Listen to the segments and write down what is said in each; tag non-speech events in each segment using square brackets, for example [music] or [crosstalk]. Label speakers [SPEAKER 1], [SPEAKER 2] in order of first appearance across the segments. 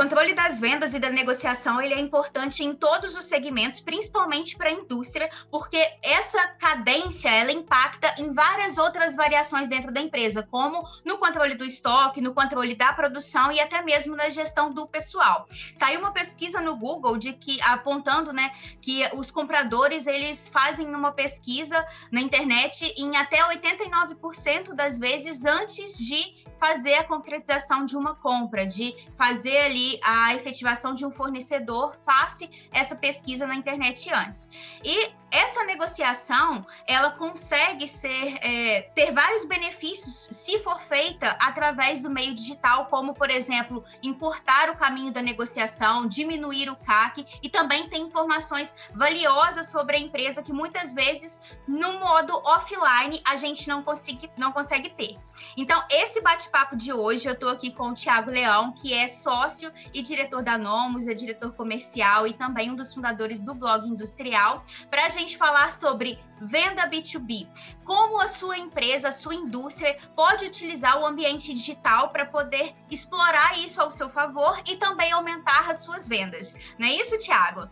[SPEAKER 1] Controle das vendas e da negociação ele é importante em todos os segmentos, principalmente para a indústria, porque essa cadência ela impacta em várias outras variações dentro da empresa, como no controle do estoque, no controle da produção e até mesmo na gestão do pessoal. Saiu uma pesquisa no Google de que apontando, né, que os compradores eles fazem uma pesquisa na internet em até 89% das vezes antes de fazer a concretização de uma compra, de fazer ali a efetivação de um fornecedor, faça essa pesquisa na internet antes. E essa negociação ela consegue ser é, ter vários benefícios se for feita através do meio digital, como por exemplo encurtar o caminho da negociação, diminuir o CAC e também tem informações valiosas sobre a empresa que muitas vezes no modo offline a gente não consegue não consegue ter. Então esse bate-papo de hoje eu estou aqui com o Thiago Leão, que é sócio e diretor da Nomos, é diretor comercial e também um dos fundadores do blog Industrial, para a gente falar sobre venda B2B. Como a sua empresa, a sua indústria pode utilizar o ambiente digital para poder explorar isso ao seu favor e também aumentar as suas vendas. Não é isso, Thiago?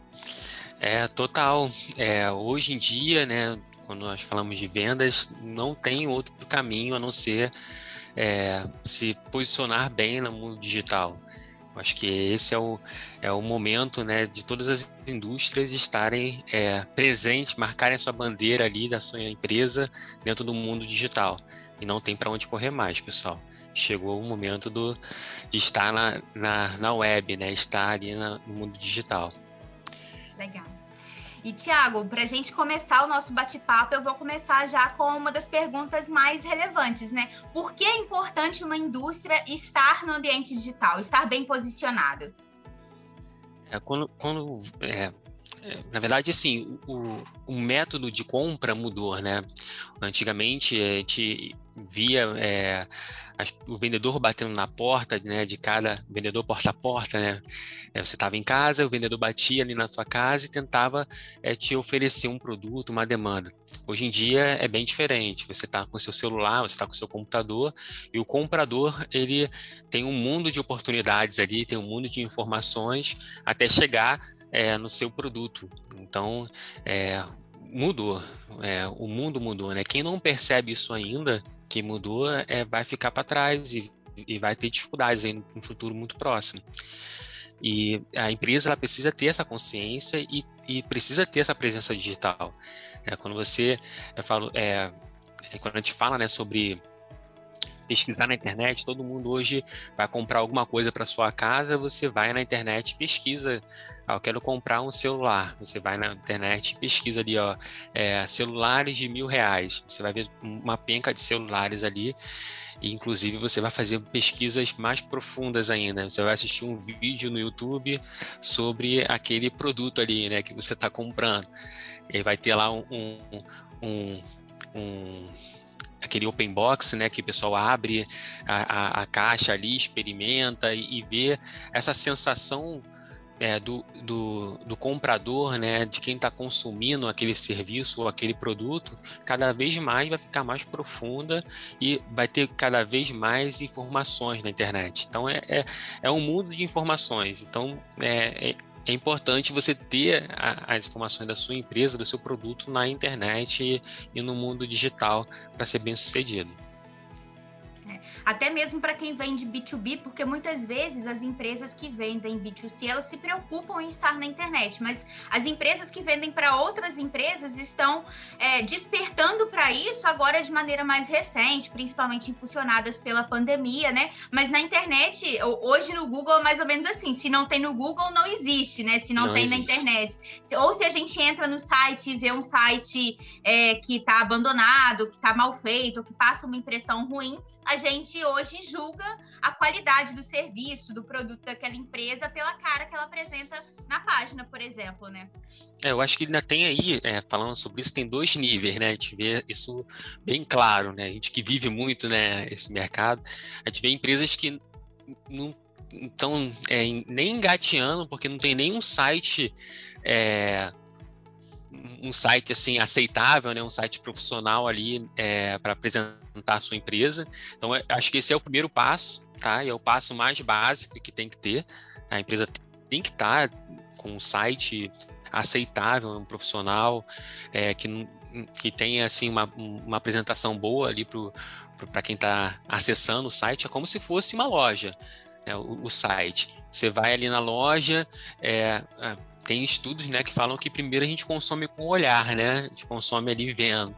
[SPEAKER 2] É, total. É, hoje em dia, né, quando nós falamos de vendas, não tem outro caminho a não ser é, se posicionar bem no mundo digital. Acho que esse é o, é o momento né, de todas as indústrias estarem é, presentes, marcarem a sua bandeira ali da sua empresa dentro do mundo digital. E não tem para onde correr mais, pessoal. Chegou o momento do, de estar na, na, na web, né, estar ali na, no mundo digital.
[SPEAKER 1] Legal. E, Tiago, para a gente começar o nosso bate-papo, eu vou começar já com uma das perguntas mais relevantes, né? Por que é importante uma indústria estar no ambiente digital, estar bem posicionado?
[SPEAKER 2] É, quando, quando é, é, na verdade, assim, o, o método de compra mudou, né? Antigamente, a gente via é, o vendedor batendo na porta, né, de cada vendedor porta a porta, né? É, você estava em casa, o vendedor batia ali na sua casa e tentava é, te oferecer um produto, uma demanda. Hoje em dia é bem diferente. Você está com seu celular, você está com seu computador e o comprador ele tem um mundo de oportunidades ali, tem um mundo de informações até chegar é, no seu produto. Então, é, mudou, é, o mundo mudou, né? Quem não percebe isso ainda, que mudou, é, vai ficar para trás e, e, vai ter dificuldades aí no, futuro muito próximo. E a empresa ela precisa ter essa consciência e, e precisa ter essa presença digital. É, quando você, eu falo, é, é quando a gente fala né, sobre pesquisar na internet, todo mundo hoje vai comprar alguma coisa para sua casa, você vai na internet pesquisa, ah, eu quero comprar um celular, você vai na internet pesquisa ali, ó, é, celulares de mil reais, você vai ver uma penca de celulares ali, e inclusive você vai fazer pesquisas mais profundas ainda, você vai assistir um vídeo no YouTube sobre aquele produto ali, né, que você está comprando, e vai ter lá um, um, um, um aquele open box, né, que o pessoal abre a, a, a caixa ali, experimenta e, e vê essa sensação é, do, do, do, comprador, né, de quem está consumindo aquele serviço ou aquele produto, cada vez mais vai ficar mais profunda e vai ter cada vez mais informações na internet. Então é, é, é um mundo de informações. Então é, é importante você ter a, as informações da sua empresa, do seu produto na internet e, e no mundo digital para ser bem sucedido
[SPEAKER 1] até mesmo para quem vende B2B, porque muitas vezes as empresas que vendem B2C, elas se preocupam em estar na internet, mas as empresas que vendem para outras empresas estão é, despertando para isso agora de maneira mais recente, principalmente impulsionadas pela pandemia, né? Mas na internet, hoje no Google é mais ou menos assim, se não tem no Google, não existe, né? Se não, não tem existe. na internet. Ou se a gente entra no site e vê um site é, que está abandonado, que está mal feito, que passa uma impressão ruim, a gente hoje julga a qualidade do serviço, do produto daquela empresa pela cara que ela apresenta na página, por exemplo, né?
[SPEAKER 2] É, eu acho que ainda tem aí, é, falando sobre isso, tem dois níveis, né? A gente vê isso bem claro, né? A gente que vive muito, né, esse mercado, a gente vê empresas que não estão é, nem engateando, porque não tem nenhum site é, um site assim aceitável, né, um site profissional ali é, para apresentar a sua empresa. Então, acho que esse é o primeiro passo, tá? E é o passo mais básico que tem que ter. A empresa tem que estar tá com um site aceitável, um profissional é, que que tenha assim uma, uma apresentação boa ali para quem está acessando o site, é como se fosse uma loja, né, o, o, site. Você vai ali na loja, é, é tem estudos né, que falam que primeiro a gente consome com o olhar, né? A gente consome ali vendo.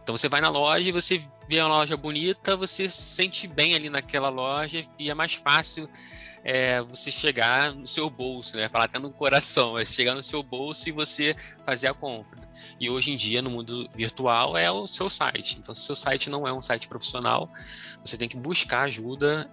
[SPEAKER 2] Então você vai na loja você vê uma loja bonita, você se sente bem ali naquela loja e é mais fácil é, você chegar no seu bolso, né? Falar até no coração, é chegar no seu bolso e você fazer a compra. E hoje em dia, no mundo virtual, é o seu site. Então, se o seu site não é um site profissional, você tem que buscar ajuda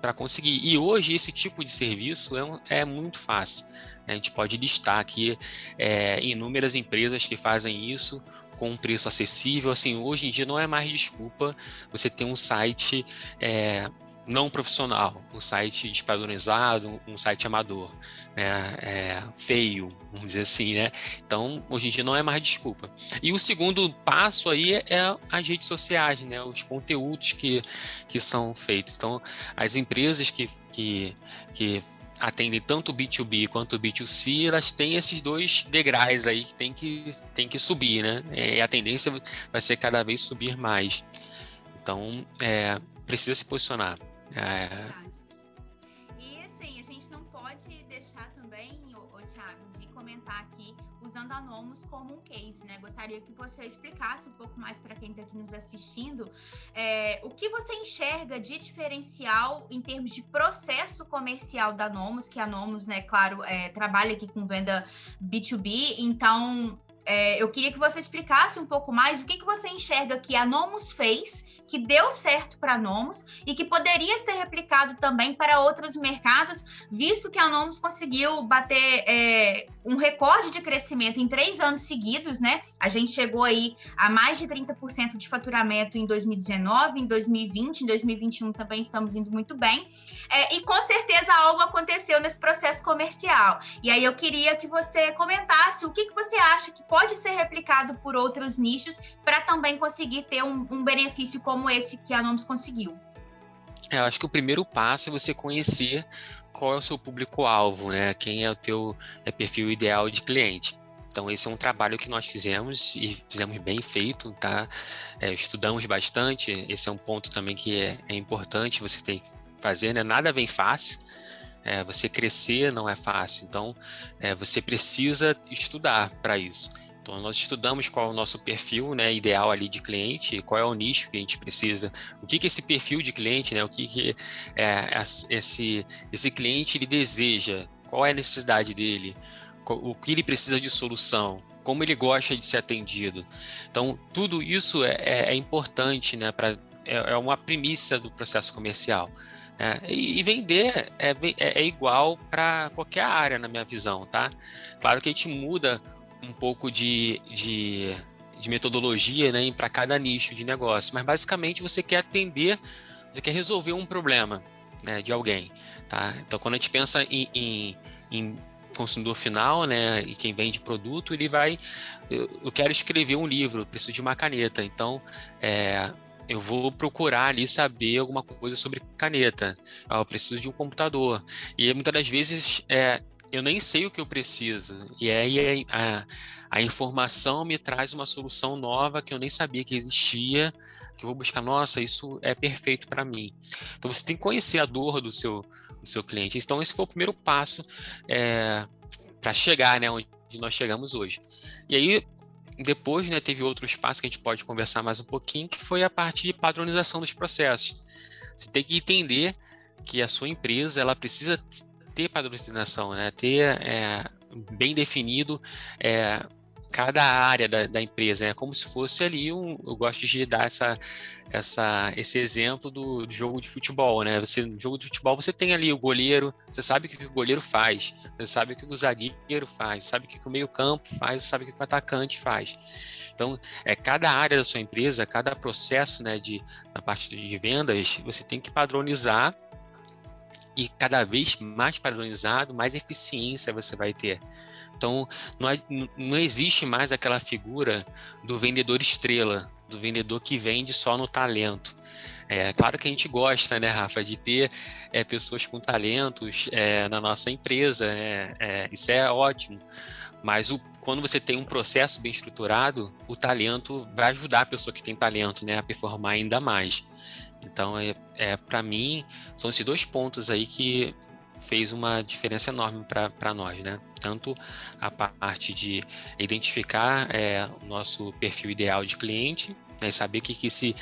[SPEAKER 2] para conseguir. E hoje, esse tipo de serviço é, um, é muito fácil. A gente pode listar aqui é, inúmeras empresas que fazem isso com um preço acessível. Assim, hoje em dia não é mais desculpa você ter um site é, não profissional, um site despadronizado, um site amador, né, é, feio, vamos dizer assim, né? Então, hoje em dia não é mais desculpa. E o segundo passo aí é, as redes sociais, né? Os conteúdos que, que são feitos. Então, as empresas que, que, que atendem tanto o B2B quanto o B2C, elas têm esses dois degraus aí que tem que, tem que subir, né? É, e a tendência vai ser cada vez subir mais. Então, é, precisa se posicionar. É...
[SPEAKER 1] Gostaria que você explicasse um pouco mais para quem está aqui nos assistindo é, o que você enxerga de diferencial em termos de processo comercial da Nomos, que a Nomos, né, claro, é, trabalha aqui com venda B2B, então é, eu queria que você explicasse um pouco mais o que, que você enxerga que a Nomos fez que deu certo para a Nomos e que poderia ser replicado também para outros mercados, visto que a Nomos conseguiu bater é, um recorde de crescimento em três anos seguidos, né? A gente chegou aí a mais de 30% de faturamento em 2019, em 2020, em 2021 também estamos indo muito bem. É, e com certeza algo aconteceu nesse processo comercial. E aí eu queria que você comentasse o que, que você acha que pode ser replicado por outros nichos para também conseguir ter um, um benefício como esse que a Nomes conseguiu?
[SPEAKER 2] É, eu acho que o primeiro passo é você conhecer qual é o seu público-alvo, né? Quem é o teu é, perfil ideal de cliente. Então, esse é um trabalho que nós fizemos e fizemos bem feito, tá? É, estudamos bastante. Esse é um ponto também que é, é importante você tem que fazer, né? Nada vem fácil. É, você crescer não é fácil. Então, é, você precisa estudar para isso. Então, nós estudamos qual é o nosso perfil né, ideal ali de cliente, qual é o nicho que a gente precisa, o que, que esse perfil de cliente, né, o que, que é, esse, esse cliente ele deseja, qual é a necessidade dele, o que ele precisa de solução, como ele gosta de ser atendido. Então, tudo isso é, é, é importante, né, pra, é, é uma premissa do processo comercial. E, e, vender é, é, é igual para qualquer área, na minha visão, tá? Claro que a gente muda um pouco de, de, de metodologia né, para cada nicho de negócio, mas basicamente você quer atender, você quer resolver um problema né, de alguém. Tá? Então, quando a gente pensa em, em, em consumidor final, né, e quem vende produto, ele vai, eu, eu, quero escrever um livro, preciso de uma caneta, então é, eu vou procurar ali saber alguma coisa sobre caneta, ah, eu preciso de um computador, e muitas das vezes é, eu nem sei o que eu preciso. E aí a, a, informação me traz uma solução nova que eu nem sabia que existia, que eu vou buscar, nossa, isso é perfeito para mim. Então você tem que conhecer a dor do seu, do seu cliente. Então esse foi o primeiro passo é, para chegar né, onde nós chegamos hoje. E aí, depois né, teve outros passos que a gente pode conversar mais um pouquinho, que foi a parte de padronização dos processos. Você tem que entender que a sua empresa ela precisa ter padronização, né? ter é, bem definido é, cada área da, da, empresa, né? como se fosse ali um. Eu gosto de dar essa, essa, esse exemplo do, do, jogo de futebol, né? Você, no jogo de futebol, você tem ali o goleiro, você sabe o que o goleiro faz, você sabe o que o zagueiro faz, sabe o que o meio-campo faz, sabe o que o atacante faz. Então, é, cada área da sua empresa, cada processo né, de, na parte de vendas, você tem que padronizar e cada vez mais padronizado, mais eficiência você vai ter. Então, não, é, não existe mais aquela figura do vendedor estrela, do vendedor que vende só no talento. É claro que a gente gosta, né, Rafa, de ter é, pessoas com talentos é, na nossa empresa, é, é, isso é ótimo. Mas o, quando você tem um processo bem estruturado, o talento vai ajudar a pessoa que tem talento né, a performar ainda mais. Então, é, é para mim, são esses dois pontos aí que fez uma diferença enorme para nós, né? Tanto a parte de identificar é, o nosso perfil ideal de cliente, né, saber o que, que, esse,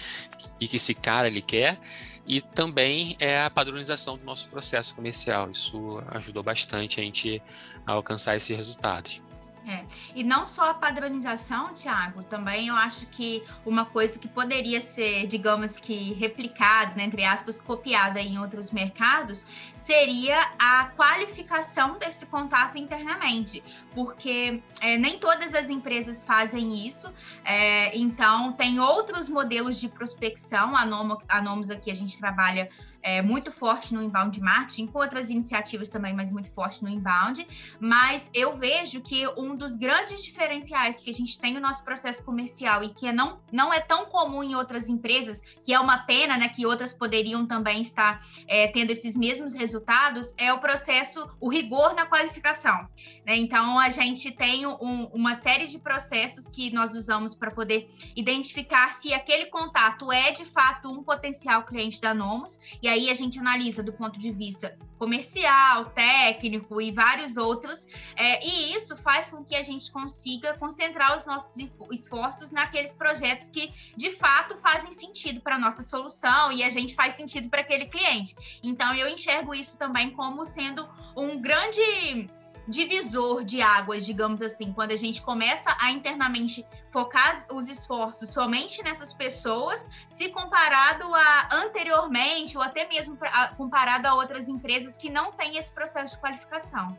[SPEAKER 2] que, que esse cara ele quer, e também é a padronização do nosso processo comercial. Isso ajudou bastante a gente a alcançar esses resultados.
[SPEAKER 1] É. E não só a padronização, Tiago, também eu acho que uma coisa que poderia ser, digamos que, replicada, né, entre aspas, copiada em outros mercados, seria a qualificação desse contato internamente, porque é, nem todas as empresas fazem isso, é, então tem outros modelos de prospecção, a, Nomo, a Nomos aqui a gente trabalha é, muito forte no inbound marketing, com outras iniciativas também, mas muito forte no inbound. Mas eu vejo que um dos grandes diferenciais que a gente tem no nosso processo comercial e que é não, não é tão comum em outras empresas, que é uma pena, né, que outras poderiam também estar é, tendo esses mesmos resultados, é o processo, o rigor na qualificação. Né? Então, a gente tem um, uma série de processos que nós usamos para poder identificar se aquele contato é de fato um potencial cliente da Nomos e aí a gente analisa do ponto de vista comercial, técnico e vários outros, é, e isso faz com que a gente consiga concentrar os nossos esforços naqueles projetos que de fato fazem sentido para a nossa solução e a gente faz sentido para aquele cliente. Então eu enxergo isso também como sendo um grande divisor de águas, digamos assim, quando a gente começa a internamente focar os esforços somente nessas pessoas, se comparado a anteriormente, ou até mesmo comparado a outras empresas que não têm esse processo de qualificação.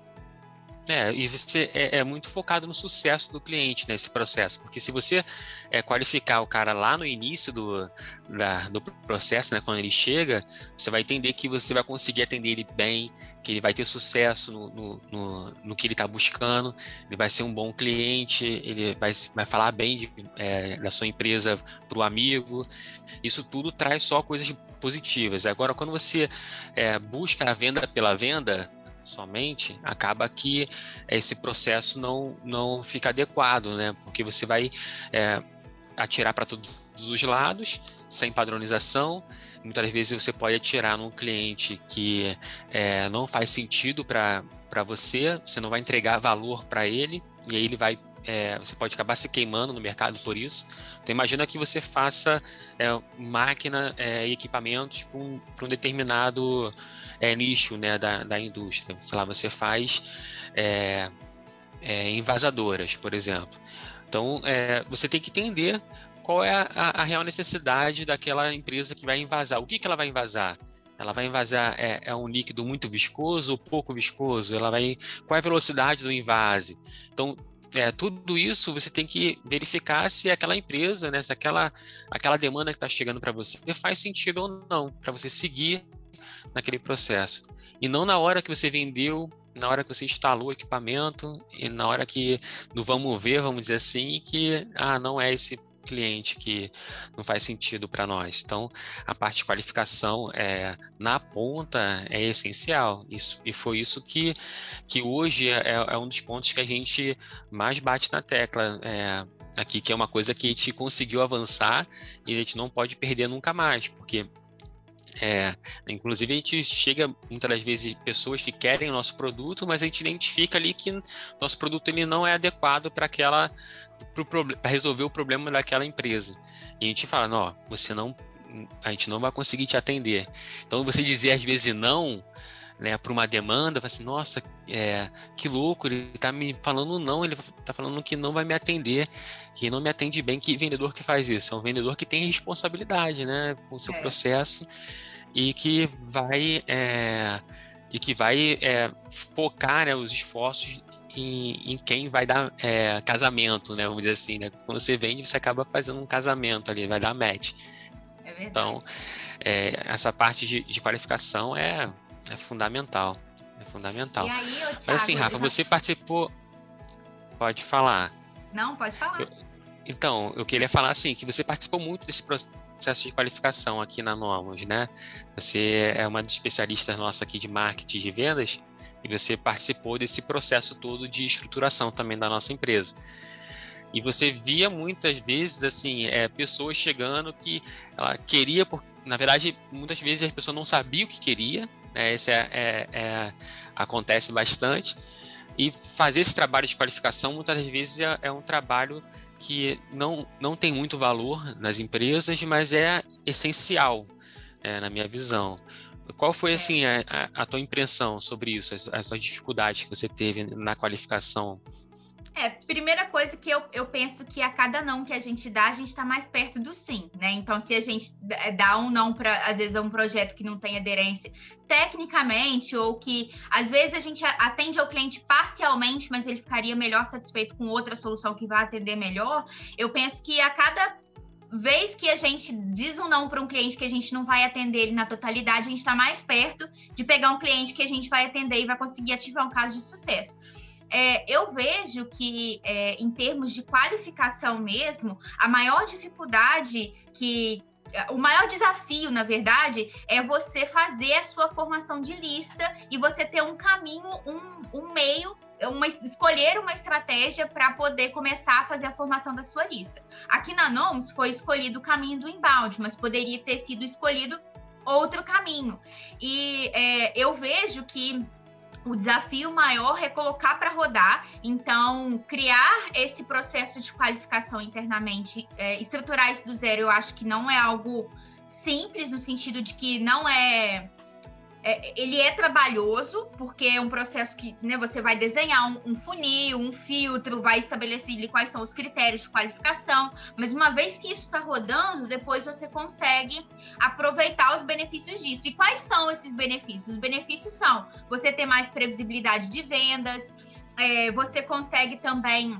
[SPEAKER 2] É, e você é, é, muito focado no sucesso do cliente nesse processo, porque se você é, qualificar o cara lá no início do, da, do processo, né, quando ele chega, você vai entender que você vai conseguir atender ele bem, que ele vai ter sucesso no, no, no, no que ele está buscando, ele vai ser um bom cliente, ele vai, vai falar bem de, é, da sua empresa para o amigo. Isso tudo traz só coisas positivas. Agora, quando você é, busca a venda pela venda, somente, acaba que esse processo não, não fica adequado, né? Porque você vai é, atirar para todos os lados, sem padronização. Muitas vezes você pode atirar num cliente que é, não faz sentido para você, você não vai entregar valor para ele, e aí ele vai é, você pode acabar se queimando no mercado por isso. Então imagina que você faça é, máquina é, e equipamentos para um, um, determinado é, nicho né, da, da indústria. Sei lá, você faz é, é, envasadoras, por exemplo. Então você tem que entender qual é a, a, real necessidade daquela empresa que vai invasar. O que, que ela vai invasar? Ela vai invasar é, é, um líquido muito viscoso ou pouco viscoso? Ela vai qual é a velocidade do invase? Então é, tudo isso você tem que verificar se aquela empresa, né, se aquela, aquela demanda que está chegando para você faz sentido ou não, para você seguir naquele processo. E não na hora que você vendeu, na hora que você instalou o equipamento, e na hora que do vamos ver, vamos dizer assim, que ah, não é esse cliente que não faz sentido para nós. Então, a parte de qualificação é, na ponta é essencial. Isso, e foi isso que, que hoje é, é um dos pontos que a gente mais bate na tecla. É, aqui, que é uma coisa que a gente conseguiu avançar e a gente não pode perder nunca mais, porque é, inclusive a gente chega muitas das vezes pessoas que querem o nosso produto, mas a gente identifica ali que nosso produto ele não é adequado para aquela para resolver o problema daquela empresa. E a gente fala, não, você não a gente não vai conseguir te atender. Então você dizer às vezes não, né, para uma demanda, fala assim, nossa, é, que louco, ele está me falando não, ele está falando que não vai me atender, que não me atende bem, que vendedor que faz isso? É um vendedor que tem responsabilidade, né, com o seu é. processo e que vai é, e que vai é, focar né, os esforços em, em, quem vai dar é, casamento, né? Vamos dizer assim, né? Quando você vende, você acaba fazendo um casamento ali, vai dar match. É então, essa parte de, de qualificação é, é fundamental. É fundamental.
[SPEAKER 1] Aí, Thiago,
[SPEAKER 2] Mas assim, Rafa, já... você participou. Pode falar.
[SPEAKER 1] Não, pode falar.
[SPEAKER 2] Eu... Então, eu queria falar assim, que você participou muito desse processo de qualificação aqui na Nomos, né? Você é uma dos especialistas nossa aqui de marketing de vendas e você participou desse processo todo de estruturação também da nossa empresa. E você via muitas vezes assim é, pessoas chegando que ela queria, por, na verdade, muitas vezes a pessoa não sabia o que queria, né? Isso é, é, é, acontece bastante. E fazer esse trabalho de qualificação muitas vezes é, é um trabalho que não, não tem muito valor nas empresas, mas é essencial, é, na minha visão. Qual foi assim a, a, a tua impressão sobre isso, as, as dificuldades que você teve na qualificação
[SPEAKER 1] é, primeira coisa que eu, eu penso que a cada não que a gente dá, a gente está mais perto do sim, né? Então, se a gente é, dá um não para, às vezes, um projeto que não tem aderência tecnicamente, ou que às vezes a gente atende ao cliente parcialmente, mas ele ficaria melhor satisfeito com outra solução que vai atender melhor, eu penso que a cada vez que a gente diz um não para um cliente que a gente não vai atender ele na totalidade, a gente está mais perto de pegar um cliente que a gente vai atender e vai conseguir ativar um caso de sucesso é, eu vejo que, é, em termos de qualificação mesmo, a maior dificuldade que. O maior desafio, na verdade, é você fazer a sua formação de lista e você ter um caminho, um, um meio uma, escolher uma estratégia para poder começar a fazer a formação da sua lista. Aqui na NOMS foi escolhido o caminho do inbound, mas poderia ter sido escolhido outro caminho. E é, eu vejo que o desafio maior é colocar para rodar, então criar esse processo de qualificação internamente, é, estruturar isso do zero, eu acho que não é algo simples no sentido de que não é é, ele é trabalhoso, porque é um processo que né, você vai desenhar um, um, funil, um filtro, vai estabelecer quais são os critérios de qualificação, mas uma vez que isso está rodando, depois você consegue aproveitar os benefícios disso. E quais são esses benefícios? Os benefícios são você ter mais previsibilidade de vendas, é, você consegue também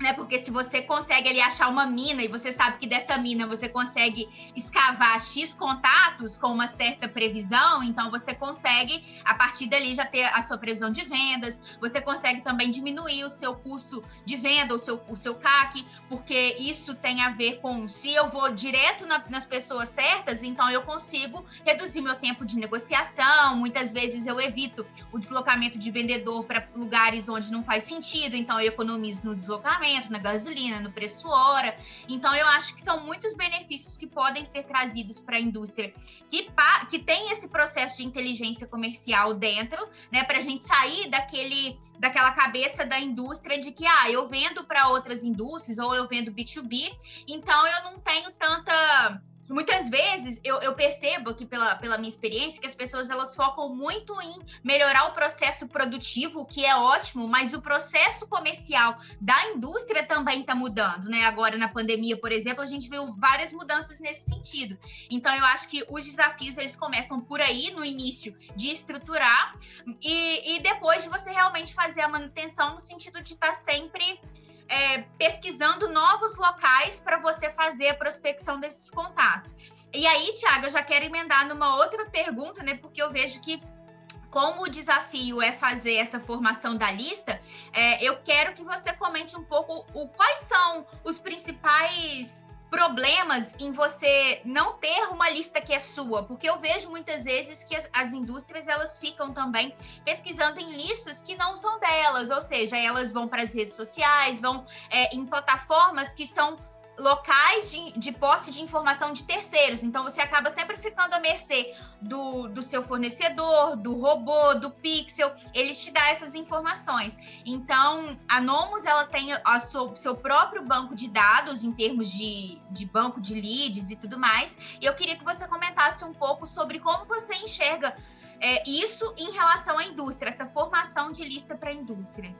[SPEAKER 1] né? Porque se você consegue ali achar uma mina e você sabe que dessa mina você consegue escavar X contatos com uma certa previsão, então você consegue, a partir dali, já ter a sua previsão de vendas, você consegue também diminuir o seu custo de venda, o seu, o seu CAC, porque isso tem a ver com se eu vou direto na, nas pessoas certas, então eu consigo reduzir meu tempo de negociação. Muitas vezes eu evito o deslocamento de vendedor para lugares onde não faz sentido, então eu economizo no deslocamento na gasolina, no preço hora. Então, eu acho que são muitos benefícios que podem ser trazidos para a indústria que, que tem esse processo de inteligência comercial dentro, né? Para a gente sair daquele daquela cabeça da indústria de que ah, eu vendo para outras indústrias ou eu vendo B2B, então eu não tenho tanta muitas vezes eu, eu, percebo que pela, pela minha experiência que as pessoas elas focam muito em melhorar o processo produtivo, que é ótimo, mas o processo comercial da indústria também está mudando, né? Agora na pandemia, por exemplo, a gente viu várias mudanças nesse sentido. Então eu acho que os desafios eles começam por aí no início de estruturar e, e depois de você realmente fazer a manutenção no sentido de estar tá sempre é, pesquisando novos locais para você fazer a prospecção desses contatos. E aí, Tiago, eu já quero emendar numa outra pergunta, né? Porque eu vejo que como o desafio é fazer essa formação da lista, é, eu quero que você comente um pouco o, quais são os principais problemas em você não ter uma lista que é sua, porque eu vejo muitas vezes que as, as, indústrias elas ficam também pesquisando em listas que não são delas, ou seja, elas vão para as redes sociais, vão é, em plataformas que são locais de, de posse de informação de terceiros. Então, você acaba sempre ficando à mercê do, do seu fornecedor, do robô, do pixel. Ele te dá essas informações. Então, a Nomos, ela tem o seu, seu próprio banco de dados em termos de, de banco de leads e tudo mais. E eu queria que você comentasse um pouco sobre como você enxerga é, isso em relação à indústria, essa formação de lista para a indústria.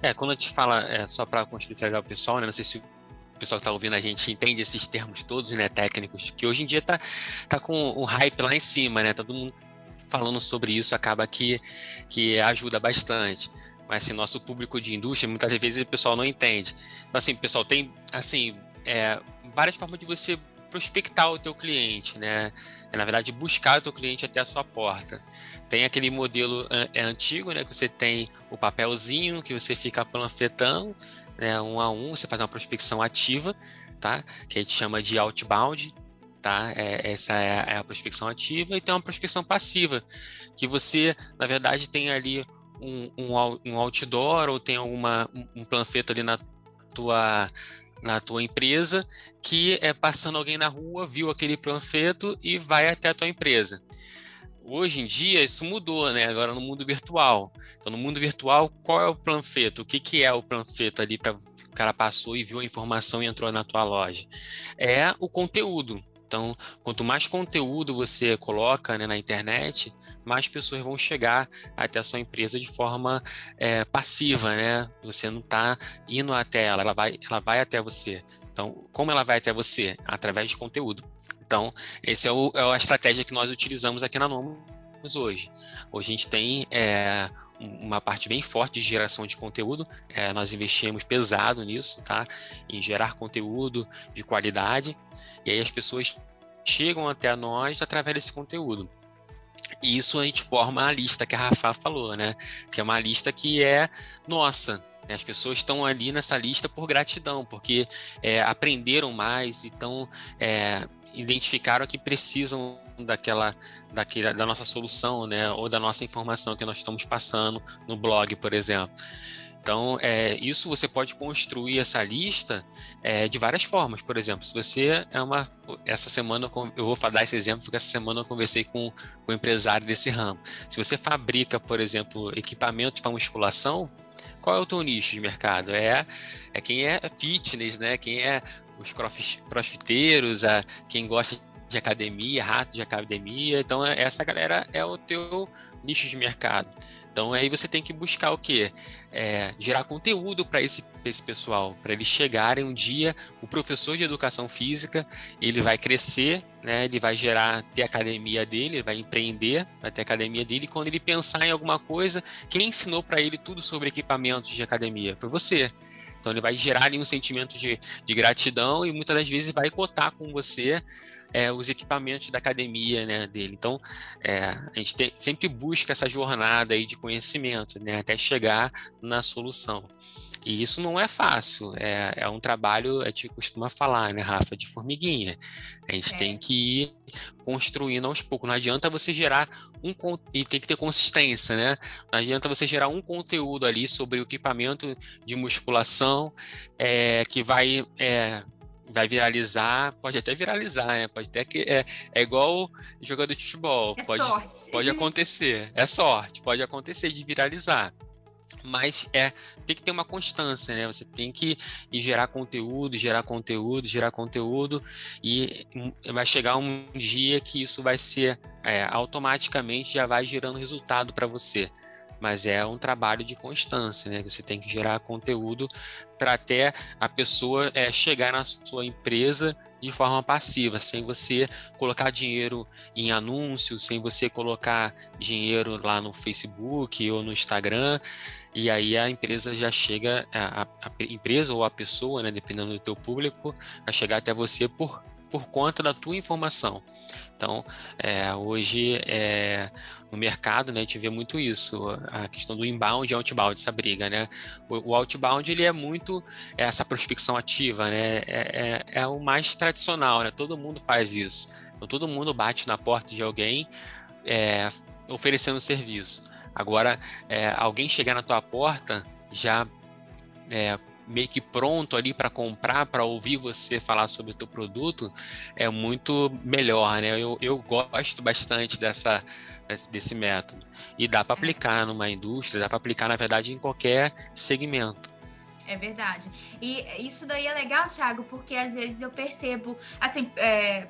[SPEAKER 2] É, quando a gente fala, é, só para contextualizar o pessoal, né, não sei se o pessoal que está ouvindo a gente entende esses termos todos, né, técnicos, que hoje em dia tá, tá com o hype lá em cima, né? Todo mundo falando sobre isso, acaba que, que ajuda bastante. Mas assim, nosso público de indústria, muitas vezes o pessoal não entende. Então, assim, pessoal, tem assim, é, várias formas de você prospectar o teu cliente, né? É, na verdade, buscar o teu cliente até a sua porta. Tem aquele modelo é, antigo, né? Que você tem o papelzinho que você fica panfletando, né? Um a um, você faz uma prospecção ativa, tá? Que a gente chama de outbound, tá? É, essa é a, é prospecção ativa e tem uma prospecção passiva, que você, na verdade, tem ali um, um, um outdoor ou tem alguma, um, panfleto ali na tua na tua empresa que é passando alguém na rua, viu aquele panfleto e vai até a tua empresa. Hoje em dia isso mudou, né? Agora no mundo virtual. Então no mundo virtual, qual é o panfleto? O que, que é o panfleto ali para o cara passou e viu a informação e entrou na tua loja? É o conteúdo. Então, quanto mais conteúdo você coloca né, na internet, mais pessoas vão chegar até a sua empresa de forma é, passiva, né? Você não está indo até ela, ela vai, ela vai até você. Então, como ela vai até você? Através de conteúdo. Então, essa é, é, a estratégia que nós utilizamos aqui na Nomos hoje. Hoje a gente tem é, uma parte bem forte de geração de conteúdo. É, nós investimos pesado nisso, tá? Em gerar conteúdo de qualidade e aí as pessoas chegam até nós através desse conteúdo. E isso a gente forma a lista que a Rafa falou, né? Que é uma lista que é nossa. Né? As pessoas estão ali nessa lista por gratidão, porque é, aprenderam mais, então é, identificaram que precisam daquela, daquela da nossa solução, né? Ou da nossa informação que nós estamos passando no blog, por exemplo. Então, é, isso você pode construir essa lista é, de várias formas. Por exemplo, se você é uma. Essa semana, eu vou dar esse exemplo, porque essa semana eu conversei com, com um empresário desse ramo. Se você fabrica, por exemplo, equipamentos para musculação, qual é o teu nicho de mercado? É, é quem é fitness, né? Quem é os crossfiteiros, a, quem gosta de academia, rato de academia. Então, essa galera é o teu nicho de mercado. Então aí você tem que buscar o quê? É, gerar conteúdo para esse, esse pessoal, para eles chegarem um dia, o professor de educação física, ele vai crescer, né? Ele vai gerar, ter academia dele, ele vai empreender, vai ter academia dele, quando ele pensar em alguma coisa, quem ensinou para ele tudo sobre equipamentos de academia? Foi você. Então ele vai gerar ali um sentimento de, de gratidão e muitas das vezes vai cotar com você é, os equipamentos da academia né, dele. Então, é, a gente tem, sempre busca essa jornada aí de conhecimento, né, até chegar na solução. E isso não é fácil, é, é um trabalho, a gente costuma falar, né, Rafa, de formiguinha. A gente é. tem que ir construindo aos poucos. Não adianta você gerar um e tem que ter consistência, né? Não adianta você gerar um conteúdo ali sobre o equipamento de musculação é, que vai é, vai viralizar, pode até viralizar, né? Pode até que é, é igual jogador de futebol, é pode, sorte. pode acontecer, é sorte, pode acontecer de viralizar. Mas é, tem que ter uma constância, né? Você tem que gerar conteúdo, gerar conteúdo, gerar conteúdo, e vai chegar um dia que isso vai ser é, automaticamente já vai gerando resultado para você mas é um trabalho de constância, né? Você tem que gerar conteúdo para até a pessoa é, chegar na sua empresa de forma passiva, sem você colocar dinheiro em anúncios, sem você colocar dinheiro lá no Facebook ou no Instagram, e aí a empresa já chega, a, a empresa ou a pessoa, né, dependendo do teu público, vai chegar até você por, por conta da tua informação. Então, é, hoje é, no mercado, né, a gente vê muito isso, a questão do inbound e outbound, essa briga, né? O, o outbound, ele é muito essa prospecção ativa, né? É, é, é, o mais tradicional, né? Todo mundo faz isso. Então, todo mundo bate na porta de alguém é, oferecendo serviço. Agora, é, alguém chegar na tua porta já é, meio que pronto ali para comprar, para ouvir você falar sobre o teu produto, é muito melhor, né? Eu, eu gosto bastante dessa, desse método. E dá para aplicar numa indústria, dá para aplicar, na verdade, em qualquer segmento.
[SPEAKER 1] É verdade. E isso daí é legal, Thiago, porque às vezes eu percebo, assim, é,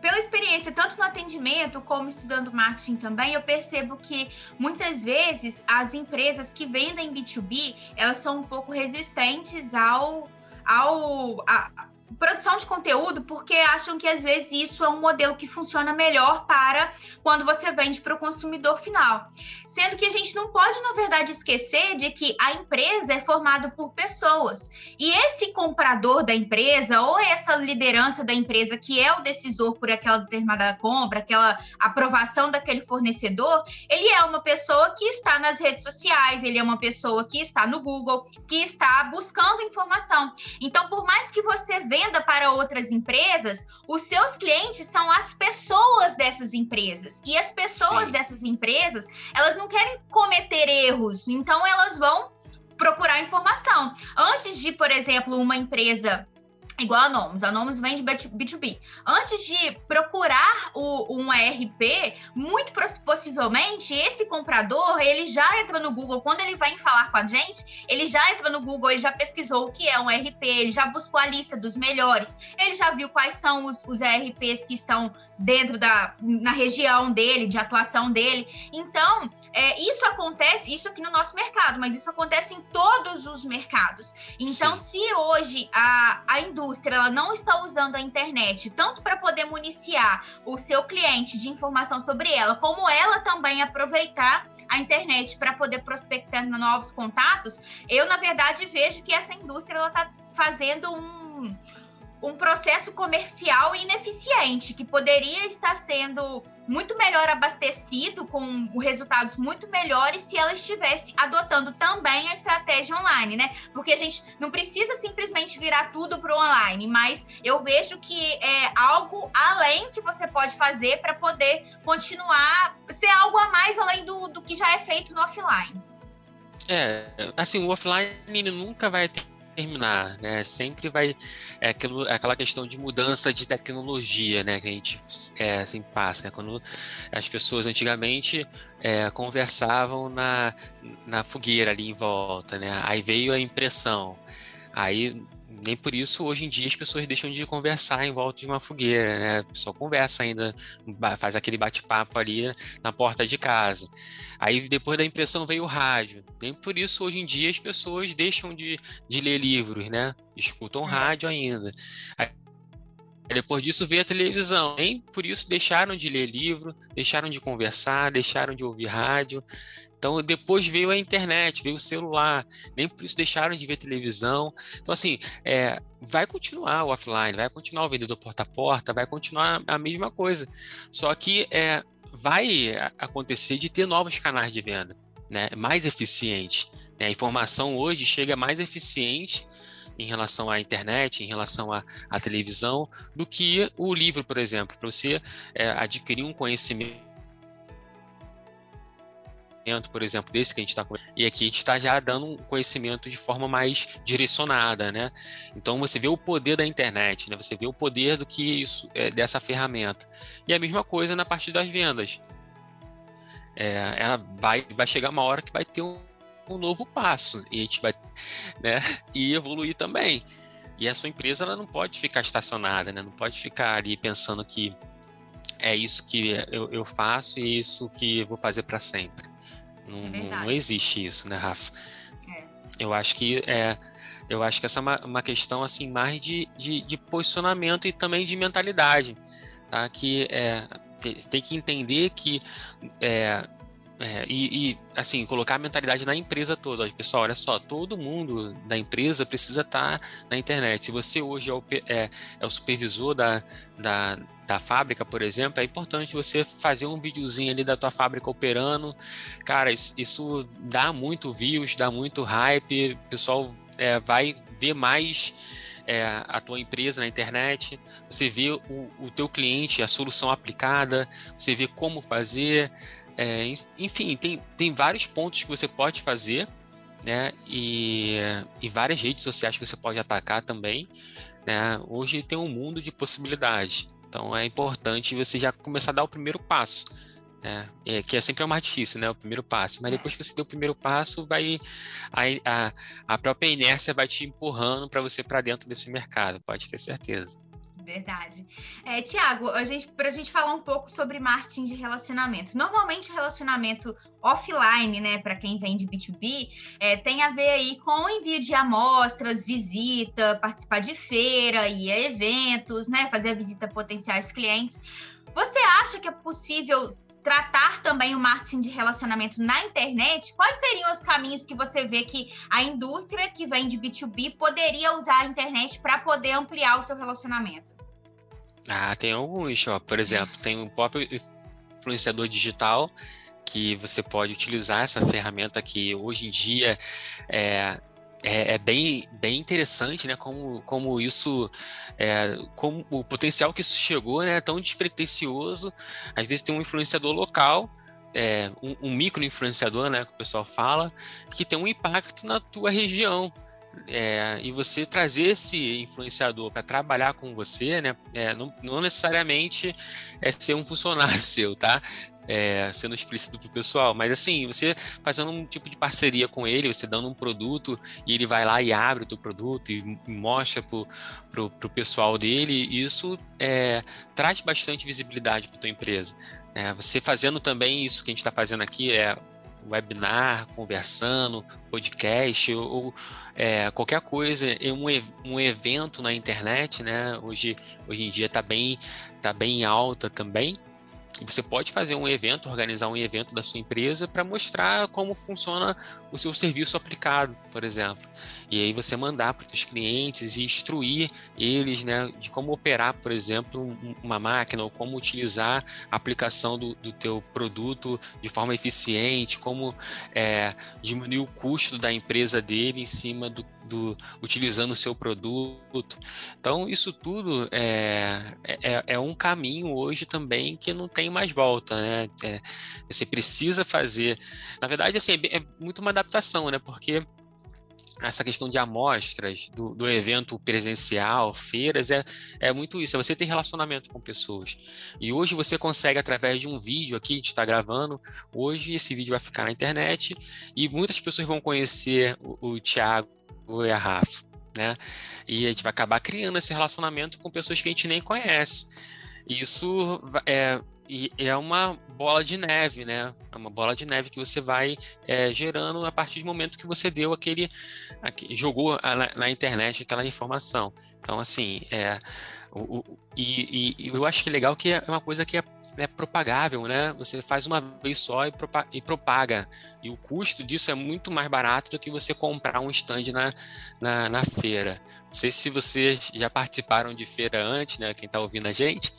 [SPEAKER 1] pela experiência, tanto no atendimento como estudando marketing também, eu percebo que muitas vezes as empresas que vendem B2B, elas são um pouco resistentes ao, ao a, produção de conteúdo porque acham que às vezes isso é um modelo que funciona melhor para quando você vende para o consumidor final. Sendo que a gente não pode, na verdade, esquecer de que a empresa é formada por pessoas. E esse comprador da empresa, ou essa liderança da empresa que é o decisor por aquela determinada compra, aquela aprovação daquele fornecedor, ele é uma pessoa que está nas redes sociais, ele é uma pessoa que está no Google, que está buscando informação. Então, por mais que você venda para outras empresas, os seus clientes são as pessoas dessas empresas. E as pessoas Sim. dessas empresas, elas não querem cometer erros, então elas vão procurar informação. Antes de, por exemplo, uma empresa igual a Nomus. A Nomus vende B2B. Antes de procurar o, um ERP, muito possivelmente esse comprador, ele já entra no Google, quando ele vai falar com a gente, ele já entra no Google, ele já pesquisou o que é um ERP, ele já buscou a lista dos melhores, ele já viu quais são os, os ERPs que estão dentro da na região dele, de atuação dele. Então, é, isso acontece, isso aqui no nosso mercado, mas isso acontece em todos os mercados. Então, Sim. se hoje a, a indústria ela não está usando a internet tanto para poder municiar o seu cliente de informação sobre ela, como ela também aproveitar a internet para poder prospectar novos contatos, eu, na verdade, vejo que essa indústria está fazendo um um processo comercial ineficiente, que poderia estar sendo muito melhor abastecido, com resultados muito melhores, se ela estivesse adotando também a estratégia online, né? Porque a gente não precisa simplesmente virar tudo para o online, mas eu vejo que é algo além que você pode fazer para poder continuar, ser algo a mais além do, do que já é feito no offline.
[SPEAKER 2] É, assim, o offline nunca vai ter terminar, né? Sempre vai é aquilo, é aquela questão de mudança de tecnologia, né? Que a gente é, assim passa, né? Quando as pessoas antigamente é, conversavam na, na fogueira ali em volta, né? Aí veio a impressão, aí nem por isso hoje em dia as pessoas deixam de conversar em volta de uma fogueira, né? O pessoal conversa ainda, faz aquele bate-papo ali na porta de casa. Aí depois da impressão veio o rádio. Nem por isso hoje em dia as pessoas deixam de, de ler livros, né? Escutam é. rádio ainda. Aí, depois disso veio a televisão. Nem por isso deixaram de ler livro, deixaram de conversar, deixaram de ouvir rádio. Então, depois veio a internet, veio o celular, nem por isso deixaram de ver televisão. Então, assim, é, vai continuar o offline, vai continuar o vendedor porta a porta, vai continuar a mesma coisa. Só que é, vai acontecer de ter novos canais de venda, né? mais eficiente. Né? A informação hoje chega mais eficiente em relação à internet, em relação à, à televisão, do que o livro, por exemplo. Para você é, adquirir um conhecimento por exemplo, desse que a gente está e aqui a gente está já dando um conhecimento de forma mais direcionada, né? Então você vê o poder da internet, né? Você vê o poder do que isso é, dessa ferramenta. E a mesma coisa na parte das vendas. É, ela vai, vai chegar uma hora que vai ter um, um novo passo e a gente vai, né? [laughs] E evoluir também. E a sua empresa ela não pode ficar estacionada, né? Não pode ficar ali pensando que é isso que eu, eu faço e é isso que vou fazer para sempre. Não, é não, existe isso, né, Rafa? É. Eu acho que é, eu acho que essa é uma, uma questão assim mais de, de, de, posicionamento e também de mentalidade, tá? Que é, tem que entender que é, é, e, e, assim, colocar a mentalidade na empresa toda. Pessoal, olha só, todo mundo da empresa precisa estar tá na internet. Se você hoje é o, é, é o supervisor da, da, da, fábrica, por exemplo, é importante você fazer um videozinho ali da tua fábrica operando. Cara, isso, isso dá muito views, dá muito hype, o pessoal é, vai ver mais é, a tua empresa na internet, você vê o, o teu cliente, a solução aplicada, você vê como fazer, é, enfim, tem, tem vários pontos que você pode fazer, né? E, e várias redes sociais que você pode atacar também. Né? Hoje tem um mundo de possibilidades. Então é importante você já começar a dar o primeiro passo. Né? É, que é sempre o mais difícil, né? O primeiro passo. Mas depois que você deu o primeiro passo, vai a, a, a própria inércia vai te empurrando para você para dentro desse mercado, pode ter certeza.
[SPEAKER 1] Verdade. É, Tiago, a gente, para a gente falar um pouco sobre marketing de relacionamento. Normalmente, relacionamento offline, né, para quem vende B2B, é, tem a ver aí com envio de amostras, visita, participar de feira, ir a eventos, né, fazer a visita a potenciais clientes. Você acha que é possível tratar também o marketing de relacionamento na internet, quais seriam os caminhos que você vê que a indústria que vem de B2B poderia usar a internet para poder ampliar o seu relacionamento?
[SPEAKER 2] Ah, tem alguns, ó. Por exemplo, tem o próprio influenciador digital, que você pode utilizar essa ferramenta que hoje em dia é, é, é, bem, bem interessante, né? Como, como isso, é, como o potencial que isso chegou, né? É tão despretensioso. Às vezes tem um influenciador local, é, um, um micro influenciador, né? Que o pessoal fala, que tem um impacto na tua região. É, e você trazer esse influenciador para trabalhar com você, né? É, não, não, necessariamente é ser um funcionário [laughs] seu, tá? é, sendo explícito pro pessoal, mas assim, você fazendo um tipo de parceria com ele, você dando um produto e ele vai lá e abre o teu produto e mostra pro, pro pessoal dele, isso é, traz bastante visibilidade para tua empresa. É, você fazendo também isso que a gente está fazendo aqui, é webinar, conversando, podcast ou, ou é, qualquer coisa, um, um evento na internet, né? Hoje, hoje em dia está bem, tá bem alta também. Você pode fazer um evento, organizar um evento da sua empresa para mostrar como funciona o seu serviço aplicado, por exemplo. E aí você mandar para os clientes e instruir eles né, de como operar, por exemplo, uma máquina ou como utilizar a aplicação do, do teu produto de forma eficiente, como é, diminuir o custo da empresa dele em cima do do, utilizando o seu produto. Então, isso tudo é, é, é, um caminho hoje também que não tem mais volta, né? É, você precisa fazer. Na verdade, assim, é, é muito uma adaptação, né? Porque essa questão de amostras do, do, evento presencial, feiras, é, é muito isso, é você ter relacionamento com pessoas. E hoje você consegue, através de um vídeo aqui, a gente está gravando, hoje esse vídeo vai ficar na internet e muitas pessoas vão conhecer o, o Tiago a Rafa, né? E a gente vai acabar criando esse relacionamento com pessoas que a gente nem conhece. Isso é, é uma bola de neve, né? É uma bola de neve que você vai é, gerando a partir do momento que você deu aquele, aquele jogou na, na, internet aquela informação. Então, assim, é, o, o e, e, eu acho que é legal que é uma coisa que é é propagável, né? Você faz uma vez só e, propaga, e propaga. E o custo disso é muito mais barato do que você comprar um stand na, na, na feira. Não sei se vocês já participaram de feira antes, né? Quem está ouvindo a gente.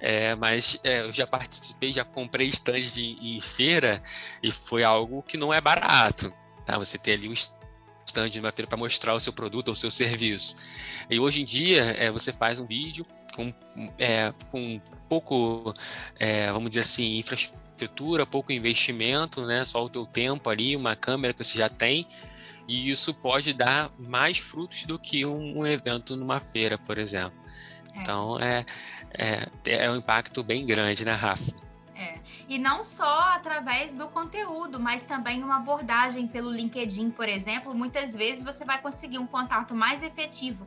[SPEAKER 2] É, mas é, eu já participei, já comprei stand em feira e foi algo que não é barato. Tá? Você ter ali um stand numa feira para mostrar o seu produto ou o seu serviço. E hoje em dia, é, você faz um vídeo com, é, com pouco, é, vamos dizer assim, infraestrutura, pouco investimento, né? Só o teu tempo ali, uma câmera que você já tem, e isso pode dar mais frutos do que um, um evento numa feira, por exemplo. É. Então é, é, é um impacto bem grande, né, Rafa?
[SPEAKER 1] É. E não só através do conteúdo, mas também uma abordagem pelo LinkedIn, por exemplo. Muitas vezes você vai conseguir um contato mais efetivo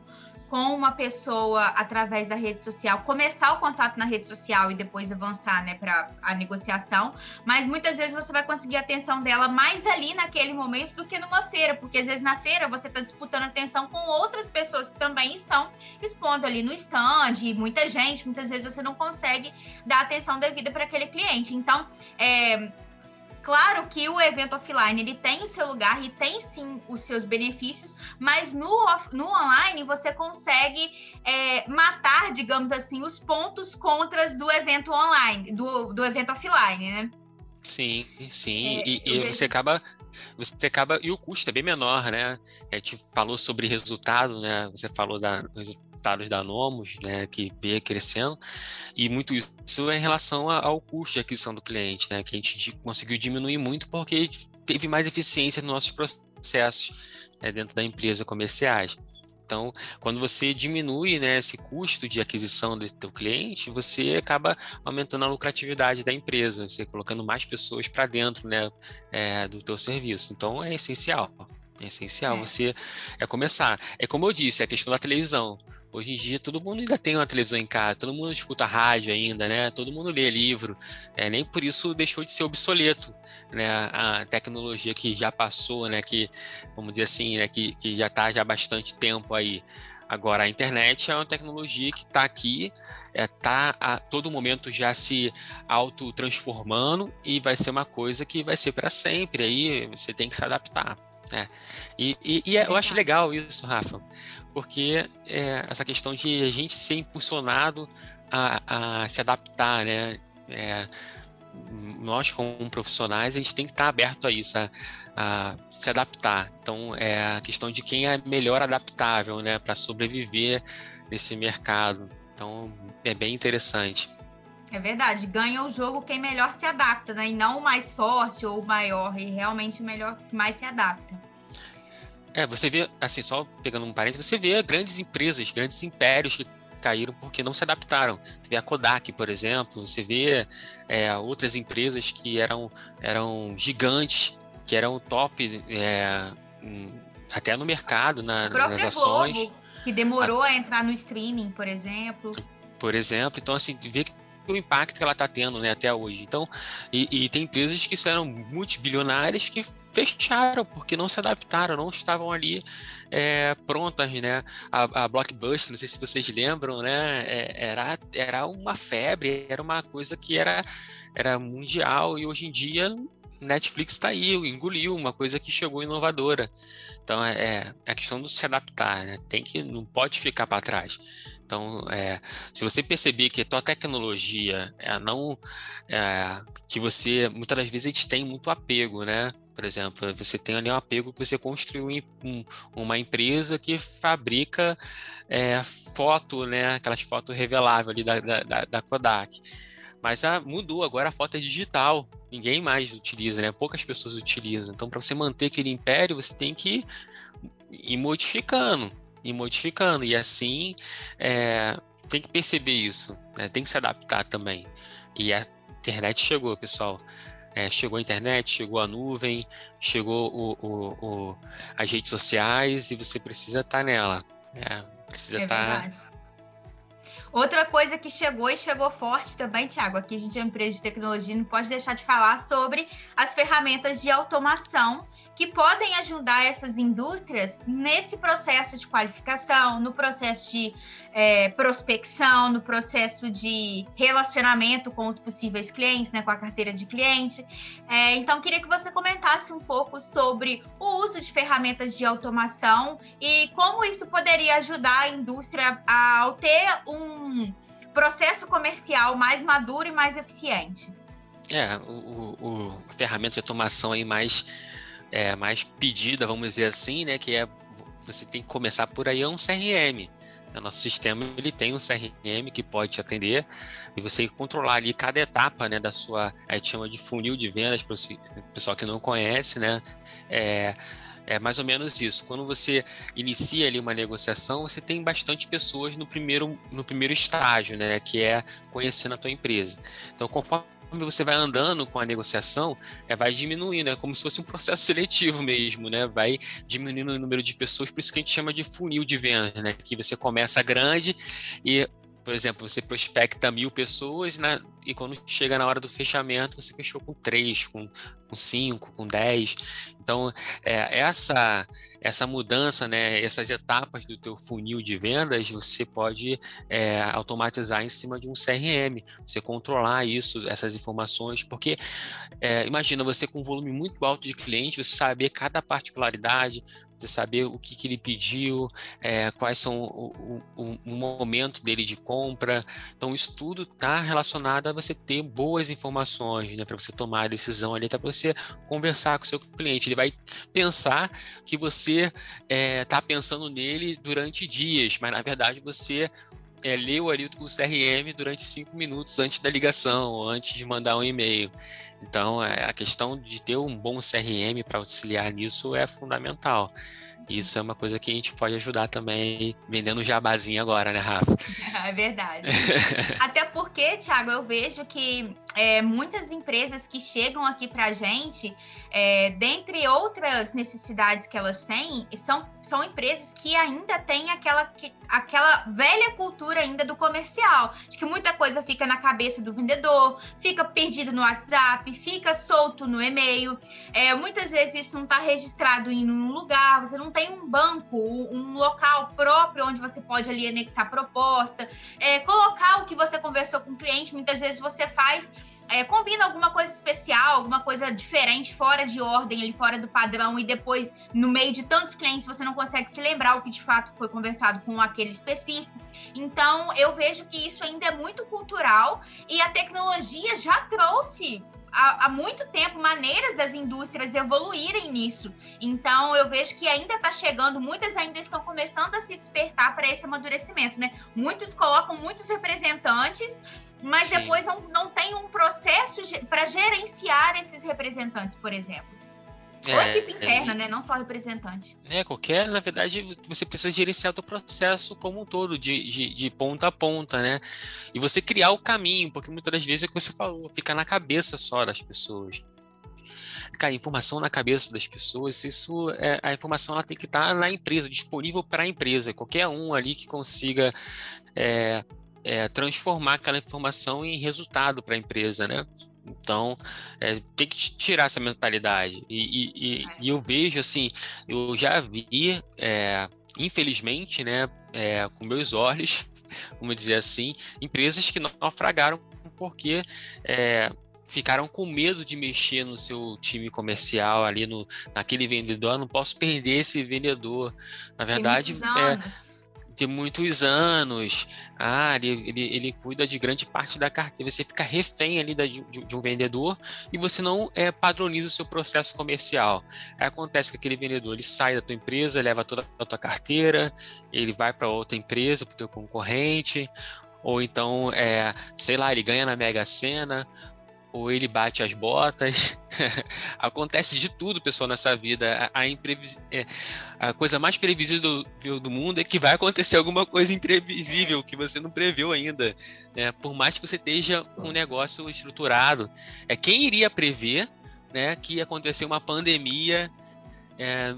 [SPEAKER 1] com uma pessoa através da rede social, começar o contato na rede social e depois avançar, né, para a negociação, mas muitas vezes você vai conseguir a atenção dela mais ali naquele momento do que numa feira, porque às vezes na feira você está disputando atenção com outras pessoas que também estão expondo ali no stand, e muita gente, muitas vezes você não consegue dar atenção devida para aquele cliente. Então, é, Claro que o evento offline ele tem o seu lugar e tem sim os seus benefícios, mas no, off, no online você consegue é, matar, digamos assim, os pontos contras do evento online, do, do evento offline, né?
[SPEAKER 2] Sim, sim. É, e, e você acaba você acaba e o custo é bem menor, né? A gente falou sobre resultado, né? Você falou da resultados da Nomos, né, que veio crescendo, e muito isso é em relação ao custo de aquisição do cliente, né, que a gente conseguiu diminuir muito porque teve mais eficiência nos nossos processos né, dentro da empresa comerciais. Então, quando você diminui né, esse custo de aquisição do teu cliente, você acaba aumentando a lucratividade da empresa, você colocando mais pessoas para dentro né, é, do teu serviço. Então, é essencial. É essencial é. você é começar. É como eu disse, a questão da televisão Hoje em dia todo mundo ainda tem uma televisão em casa, todo mundo escuta rádio ainda, né? Todo mundo lê livro. É, nem por isso deixou de ser obsoleto, né? A tecnologia que já passou, né? Que, vamos dizer assim, né? Que, que já está já há bastante tempo aí. Agora, a internet é uma tecnologia que está aqui, está é, tá a todo momento já se auto-transformando e vai ser uma coisa que vai ser para sempre. Aí você tem que se adaptar. Né? E, e, e é, eu acho legal isso, Rafa, porque é, essa questão de a gente ser impulsionado a, a se adaptar, né? É, nós, como profissionais, a gente tem que estar aberto a isso, a, a, se adaptar. Então, é a questão de quem é melhor adaptável, né, para sobreviver nesse mercado. Então, é bem interessante.
[SPEAKER 1] É verdade, ganha o jogo quem melhor se adapta, né? E não o mais forte ou o maior, e realmente o melhor que mais se adapta.
[SPEAKER 2] É, você vê, assim, só pegando um parênteses, você vê grandes empresas, grandes impérios que caíram porque não se adaptaram. Você vê a Kodak, por exemplo, você vê é, outras empresas que eram, eram gigantes, que eram top é, até no mercado, na, nas ações. Globo,
[SPEAKER 1] que demorou a... a entrar no streaming, por exemplo.
[SPEAKER 2] Por exemplo, então assim, vê que o impacto que ela está tendo né, até hoje. Então, e, e, tem empresas que eram multibilionárias que fecharam porque não se adaptaram, não estavam ali é, prontas, né? A, a, Blockbuster, não sei se vocês lembram, né? É, era, era uma febre, era uma coisa que era, era mundial e hoje em dia Netflix está aí, engoliu uma coisa que chegou inovadora. Então é, é, é a questão de se adaptar, né? Tem que não pode ficar para trás. Então, é, se você perceber que a tua tecnologia é não é, que você muitas das vezes a gente tem muito apego, né? Por exemplo, você tem ali um apego que você construiu um, uma empresa que fabrica é, foto, né? Aquelas fotos reveláveis ali da, da, da Kodak. Mas ah, mudou, agora a foto é digital. Ninguém mais utiliza, né? Poucas pessoas utilizam. Então, para você manter aquele império, você tem que ir modificando e modificando. E assim, é, tem que perceber isso, né? tem que se adaptar também. E a internet chegou, pessoal. É, chegou a internet, chegou a nuvem, chegou o, o, o, as redes sociais e você precisa estar tá nela. Né? Precisa é estar. Tá...
[SPEAKER 1] Outra coisa que chegou e chegou forte também, Tiago, aqui a gente é uma empresa de tecnologia, não pode deixar de falar sobre as ferramentas de automação que podem ajudar essas indústrias nesse processo de qualificação, no processo de é, prospecção, no processo de relacionamento com os possíveis clientes, né, com a carteira de cliente. É, então, queria que você comentasse um pouco sobre o uso de ferramentas de automação e como isso poderia ajudar a indústria a, ter um processo comercial mais maduro e mais eficiente.
[SPEAKER 2] É, o, o, o a ferramenta de automação aí mais é, mais pedida, vamos dizer assim, né? Que é você tem que começar por aí é um CRM. O nosso sistema ele tem um CRM que pode te atender e você controlar ali cada etapa né, da sua. A gente chama de funil de vendas para o pessoal que não conhece, né? É, é mais ou menos isso. Quando você inicia ali uma negociação, você tem bastante pessoas no primeiro, no primeiro estágio, né? Que é conhecendo a tua empresa. Então, conforme você vai andando com a negociação, é, vai diminuindo, é como se fosse um [laughs] processo seletivo mesmo, né? Vai diminuindo o número de pessoas, por isso que a gente chama de funil de venda, né? Que você começa grande e por exemplo, você prospecta mil pessoas né, e quando chega na hora do fechamento, você fechou com três, com, com cinco, com dez. Então, é, essa essa mudança, né, essas etapas do teu funil de vendas, você pode é, automatizar em cima de um CRM, você controlar isso, essas informações, porque é, imagina você com um volume muito alto de clientes, você saber cada particularidade, você saber o que, que ele pediu, é, quais são o, o, o, momento dele de compra. Então, isso tudo está relacionado a você ter boas informações, né, para você tomar a decisão ali, até para você conversar com o seu cliente. Ele vai pensar que você está é, pensando nele durante dias, mas na verdade você é, leu ali o CRM durante cinco minutos antes da ligação, antes de mandar um e-mail. Então, é, a questão de ter um bom CRM para auxiliar nisso é fundamental. Isso é uma coisa que a gente pode ajudar também vendendo jabazinho agora, né, Rafa? [laughs]
[SPEAKER 1] É verdade. Até porque, Thiago, eu vejo que é, muitas empresas que chegam aqui para a gente, é, dentre outras necessidades que elas têm, são, são empresas que ainda têm aquela, que, aquela velha cultura ainda do comercial, de que muita coisa fica na cabeça do vendedor, fica perdido no WhatsApp, fica solto no e-mail. É, muitas vezes isso não está registrado em um lugar, você não tem um banco, um local próprio onde você pode ali anexar proposta, é, colocar o que você conversou com o cliente, muitas vezes você faz é, combina alguma coisa especial, alguma coisa diferente, fora de ordem, ali fora do padrão, e depois, no meio de tantos clientes, você não consegue se lembrar o que de fato foi conversado com aquele específico. Então, eu vejo que isso ainda é muito cultural e a tecnologia já trouxe há, há, muito tempo maneiras das indústrias evoluírem nisso. Então, eu vejo que ainda está chegando, muitas ainda estão começando a se despertar para esse amadurecimento, né? Muitos colocam muitos representantes, mas Sim. depois não, não tem um processo para gerenciar esses representantes, por exemplo. Ou é, equipe interna, é, né? Não só representante.
[SPEAKER 2] É, qualquer, na verdade, você precisa gerenciar o processo como um todo, de, de, de, ponta a ponta, né? E você criar o caminho, porque muitas das vezes é o que você falou, fica na cabeça só das pessoas. Cara, informação na cabeça das pessoas, isso é, a informação ela tem que estar na empresa, disponível para a empresa. Qualquer um ali que consiga é, é, transformar aquela informação em resultado para a empresa, né? Então, é, tem que tirar essa mentalidade. E, e, e, eu vejo, assim, eu já vi, é, infelizmente, né, é, com meus olhos, [laughs] vamos dizer assim, empresas que naufragaram porque é, ficaram com medo de mexer no seu time comercial ali no naquele vendedor, eu não posso perder esse vendedor. Na verdade, é, de muitos anos. Ah, ele, ele, ele cuida de grande parte da carteira. Você fica refém ali da, de, de, um vendedor e você não é, padroniza o seu processo comercial. Aí acontece que aquele vendedor ele sai da tua empresa, leva toda a tua carteira, ele vai para outra empresa, para o teu concorrente, ou então, é, sei lá, ele ganha na Mega Sena, ou ele bate as botas. [laughs] Acontece de tudo, pessoal, nessa vida. A, a, imprevis... é, a, coisa mais previsível do, do, mundo é que vai acontecer alguma coisa imprevisível que você não previu ainda. Né? Por mais que você esteja com um negócio estruturado. É quem iria prever né, que ia acontecer uma pandemia é,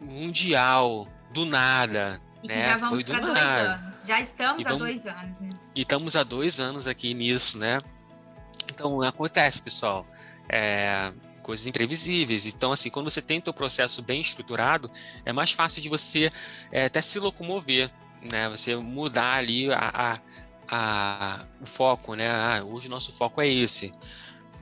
[SPEAKER 2] mundial, do nada.
[SPEAKER 1] Né? já vamos para dois anos. Já estamos há dois anos, né?
[SPEAKER 2] E estamos há dois anos aqui nisso, né? Então, acontece, pessoal. É, coisas imprevisíveis. Então, assim, quando você tem o seu processo bem estruturado, é mais fácil de você é, até se locomover, né? Você mudar ali a, a, a, o foco, né? Ah, hoje o nosso foco é esse.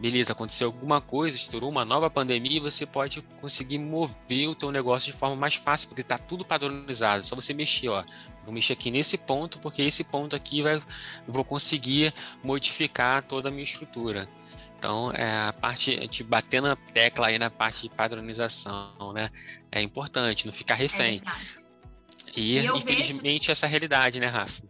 [SPEAKER 2] Beleza, aconteceu alguma coisa, estourou uma nova pandemia e você pode conseguir mover o teu negócio de forma mais fácil, porque está tudo padronizado. Só você mexer, ó. Vou mexer aqui nesse ponto, porque esse ponto aqui vai, vou conseguir modificar toda a minha estrutura. Então, é a parte de bater na tecla aí na parte de padronização, né? É importante, não ficar refém. É e, e infelizmente, vejo... essa é a realidade, né, Rafa?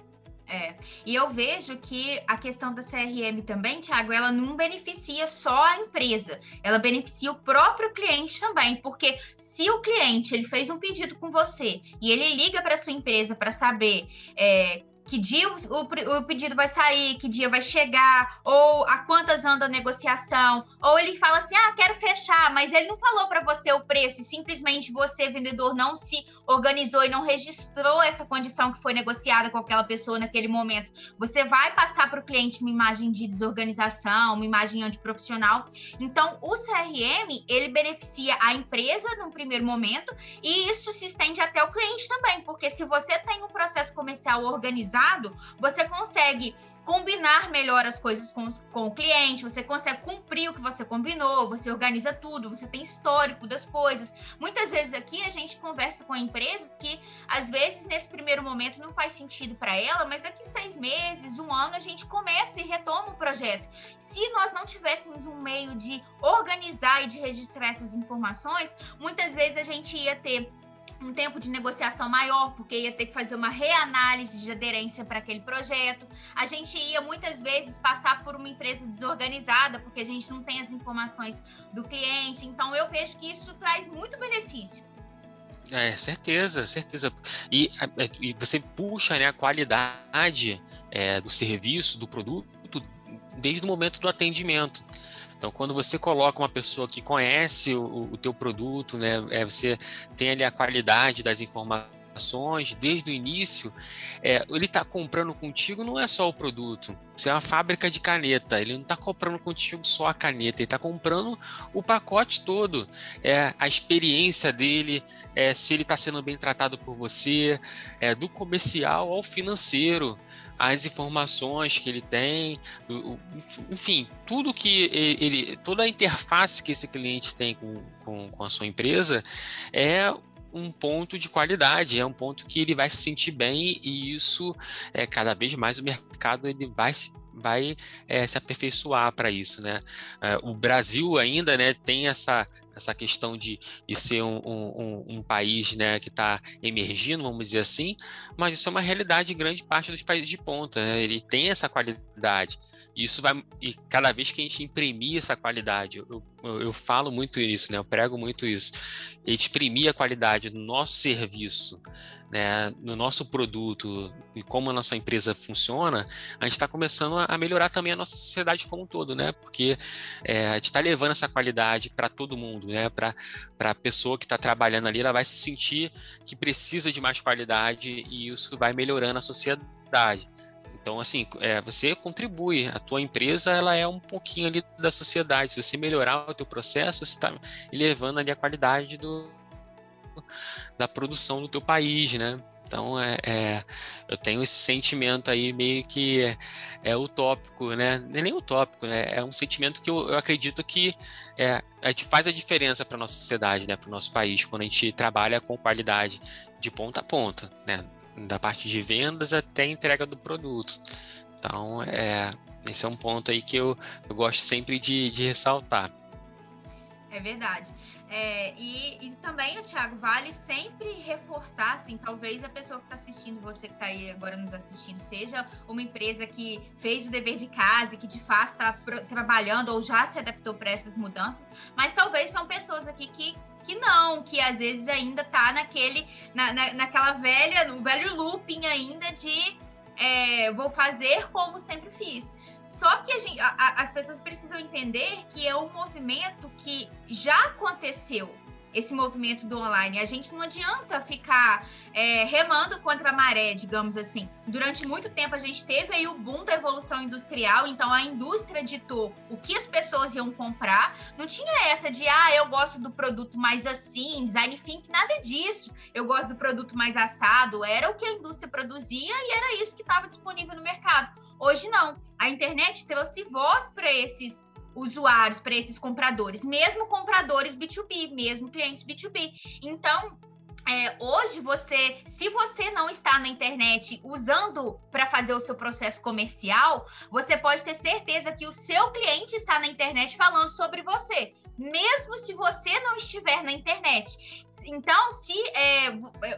[SPEAKER 1] É. E eu vejo que a questão da CRM também, Thiago, ela não beneficia só a empresa, ela beneficia o próprio cliente também, porque se o cliente ele fez um pedido com você e ele liga para sua empresa para saber é, que dia o, o, pedido vai sair, que dia vai chegar, ou a quantas anda a negociação, ou ele fala assim, ah, quero fechar, mas ele não falou para você o preço, e simplesmente você, vendedor, não se organizou e não registrou essa condição que foi negociada com aquela pessoa naquele momento. Você vai passar para o cliente uma imagem de desorganização, uma imagem antiprofissional. Então, o CRM, ele beneficia a empresa no primeiro momento, e isso se estende até o cliente também, porque se você tem um processo comercial organizado, organizado, você consegue combinar melhor as coisas com, com o cliente, você consegue cumprir o que você combinou, você organiza tudo, você tem histórico das coisas. Muitas vezes aqui a gente conversa com empresas que, às vezes, nesse primeiro momento não faz sentido para ela, mas daqui seis meses, um ano, a gente começa e retoma o projeto. Se nós não tivéssemos um meio de organizar e de registrar essas informações, muitas vezes a gente ia ter um tempo de negociação maior, porque ia ter que fazer uma reanálise de aderência para aquele projeto. A gente ia muitas vezes passar por uma empresa desorganizada, porque a gente não tem as informações do cliente. Então, eu vejo que isso traz muito benefício.
[SPEAKER 2] É, certeza, certeza. E, é, e você puxa né, a qualidade é, do serviço, do produto desde o momento do atendimento. Então, quando você coloca uma pessoa que conhece o, o teu produto, né, é, você tem ali a qualidade das informações desde o início, é, ele está comprando contigo não é só o produto. Você é uma fábrica de caneta. Ele não está comprando contigo só a caneta, ele está comprando o pacote todo. É, a experiência dele, é, se ele está sendo bem tratado por você, é, do comercial ao financeiro as informações que ele tem, enfim, tudo que ele, toda a interface que esse cliente tem com, com, com a sua empresa é um ponto de qualidade, é um ponto que ele vai se sentir bem e isso é cada vez mais o mercado ele vai se vai é, se aperfeiçoar para isso, né? É, o Brasil ainda, né, tem essa essa questão de, de ser um, um, um país né, que está emergindo, vamos dizer assim, mas isso é uma realidade grande parte dos países de ponta. Né? Ele tem essa qualidade. Isso vai. E cada vez que a gente imprimir essa qualidade, eu, eu, eu falo muito isso, né? eu prego muito isso. A gente imprimir a qualidade do nosso serviço né, no nosso produto e como a nossa empresa funciona, a gente está começando a melhorar também a nossa sociedade como um todo, né? Porque é, a gente está levando essa qualidade para todo mundo, né? Para a pessoa que está trabalhando ali, ela vai se sentir que precisa de mais qualidade e isso vai melhorando a sociedade. Então, assim, é, você contribui, a tua empresa ela é um pouquinho ali da sociedade. Se você melhorar o teu processo, você está elevando ali a qualidade do, da produção do teu país, né? Então, é, é, eu tenho esse sentimento aí meio que é, é utópico, né? Não é nem utópico, né? É um sentimento que eu, eu acredito que é, gente faz a diferença para nossa sociedade, né? Para o nosso país, quando a gente trabalha com qualidade de ponta a ponta, né? Da parte de vendas até entrega do produto. Então, é, esse é um ponto aí que eu, eu gosto sempre de, de ressaltar.
[SPEAKER 1] É verdade. É, e, e, também, Thiago, vale sempre reforçar, assim, talvez a pessoa que está assistindo, você que está aí agora nos assistindo, seja uma empresa que fez o dever de casa e que de fato está trabalhando ou já se adaptou para essas mudanças, mas talvez são pessoas aqui que que não, que às vezes ainda está naquele, na, na, naquela velha, no velho looping ainda de é, vou fazer como sempre fiz. Só que a gente, a, as pessoas precisam entender que é um movimento que já aconteceu esse movimento do online. A gente não adianta ficar é, remando contra a maré, digamos assim. Durante muito tempo a gente teve aí o boom da evolução industrial, então a indústria ditou o que as pessoas iam comprar. Não tinha essa de, ah, eu gosto do produto mais assim, design think, nada disso. Eu gosto do produto mais assado. Era o que a indústria produzia e era isso que estava disponível no mercado. Hoje não. A internet trouxe voz para esses usuários, para esses compradores, mesmo compradores B2B, mesmo clientes B2B. Então, é, hoje você, se você não está na internet usando para fazer o seu processo comercial, você pode ter certeza que o seu cliente está na internet falando sobre você, mesmo se você não estiver na internet. Então, se é,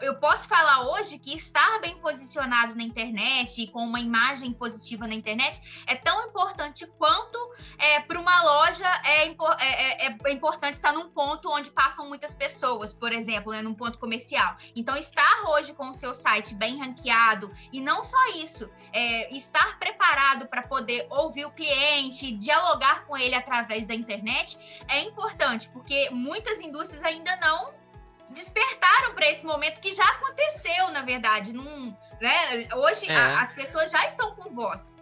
[SPEAKER 1] eu posso falar hoje que estar bem posicionado na internet, com uma imagem positiva na internet, é tão importante quanto é, para uma loja é, é, é, é, importante estar num ponto onde passam muitas pessoas, por exemplo, né, num ponto comercial. Então, estar hoje com o seu site bem ranqueado, e não só isso, é, estar preparado para poder ouvir o cliente, dialogar com ele através da internet, é importante, porque muitas indústrias ainda não despertaram para esse momento que já aconteceu, na verdade. Num, né? Hoje é. a, as pessoas já estão com voz.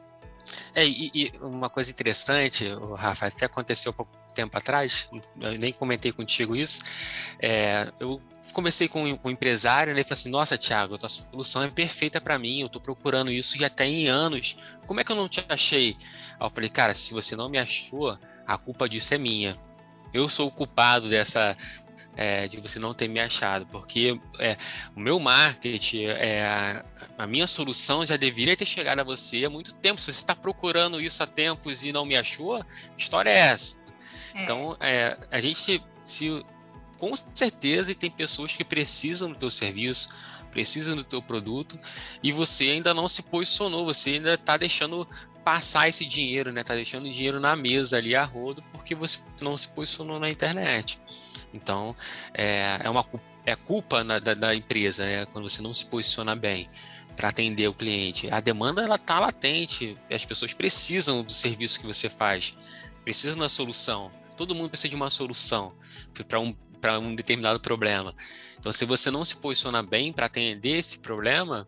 [SPEAKER 2] É, e, e, uma coisa interessante, Rafa, até aconteceu há pouco tempo atrás, eu nem comentei contigo isso. É, eu comecei com um empresário, né, e falei assim: Nossa, Thiago, a tua solução é perfeita para mim, eu estou procurando isso já tem anos, como é que eu não te achei? Aí eu falei: Cara, se você não me achou, a culpa disso é minha. Eu sou o culpado dessa, é, de você não ter me achado, porque é, o meu marketing, é, a minha solução já deveria ter chegado a você há muito tempo. Se você está procurando isso há tempos e não me achou, história é essa? É. Então, é, a gente se com certeza tem pessoas que precisam do teu serviço, precisam do teu produto e você ainda não se posicionou, você ainda está deixando passar esse dinheiro, né? Tá deixando dinheiro na mesa ali a rodo porque você não se posicionou na internet. Então, é, é uma é culpa na, da, da, empresa, né, quando você não se posiciona bem. para atender o cliente. A demanda ela está latente, as pessoas precisam do serviço que você faz, precisam da solução. Todo mundo precisa de uma solução para um, um determinado problema. Então, se você não se posiciona bem para atender esse problema,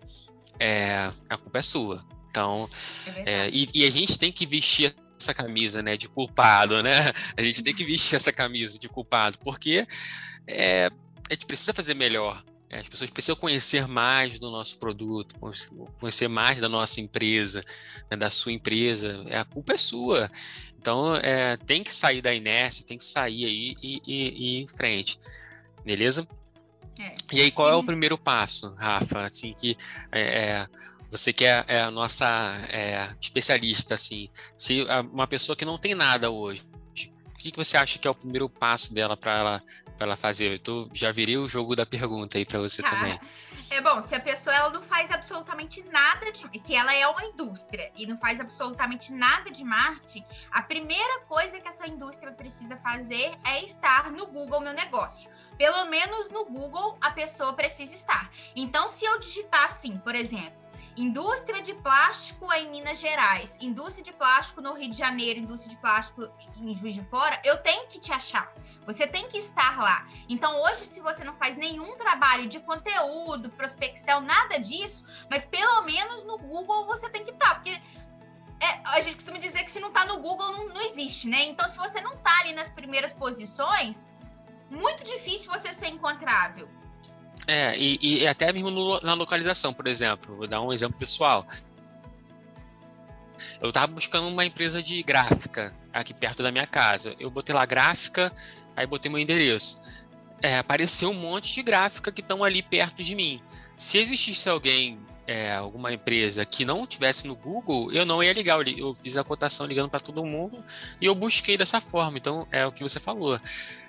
[SPEAKER 2] é, a culpa é sua. Então, é é, e, e, a gente tem que vestir essa camisa, né, de culpado, né? [laughs] A gente tem que vestir essa camisa de culpado, porque é, a gente precisa fazer melhor. Né? As pessoas precisam conhecer mais do nosso produto, conhecer mais da nossa empresa, né, da sua empresa. É, a culpa é sua. Então, é, tem que sair da inércia, tem que sair aí e, e, e ir em frente. Beleza? É. E aí, qual é o primeiro passo, Rafa? Assim, que é, é você que é, é a nossa é, especialista, assim, se uma pessoa que não tem nada hoje, o que, que você acha que é o primeiro passo dela para ela, ela fazer? Eu tô, já virei o jogo da pergunta aí para você também.
[SPEAKER 1] É bom, se a pessoa ela não faz absolutamente nada de. Se ela é uma indústria e não faz absolutamente nada de marketing, a primeira coisa que essa indústria precisa fazer é estar no Google Meu Negócio pelo menos no Google a pessoa precisa estar. Então, se eu digitar assim, por exemplo, indústria de plástico em Minas Gerais, indústria de plástico no Rio de Janeiro, indústria de plástico em Juiz de Fora, eu tenho que te achar. Você tem que estar lá. Então, hoje, se você não faz nenhum trabalho de conteúdo, prospecção, nada disso, mas pelo menos no Google você tem que estar, porque é, a gente costuma dizer que se não está no Google não, não existe, né? Então, se você não está ali nas primeiras posições, muito difícil você ser encontrável.
[SPEAKER 2] É, e, e até mesmo no, na localização, por exemplo, vou dar um exemplo pessoal. Eu estava buscando uma empresa de gráfica aqui perto da minha casa. Eu botei lá gráfica, aí botei meu endereço. É, apareceu um monte de gráfica que estão ali perto de mim. Se existisse alguém é, alguma empresa que não tivesse no Google, eu não ia ligar. Eu, eu fiz a cotação ligando para todo mundo e eu busquei dessa forma. Então, é o que você falou.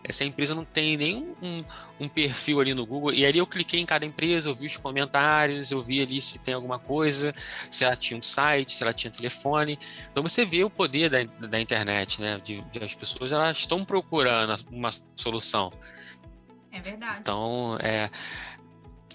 [SPEAKER 2] Essa empresa não tem nenhum um, um, perfil ali no Google. E ali eu cliquei em cada empresa, eu vi os comentários, eu vi ali se tem alguma coisa, se ela tinha um site, se ela tinha telefone. Então, você vê o poder da, da internet, né? De, de as pessoas elas estão procurando uma solução.
[SPEAKER 1] É verdade.
[SPEAKER 2] Então, é,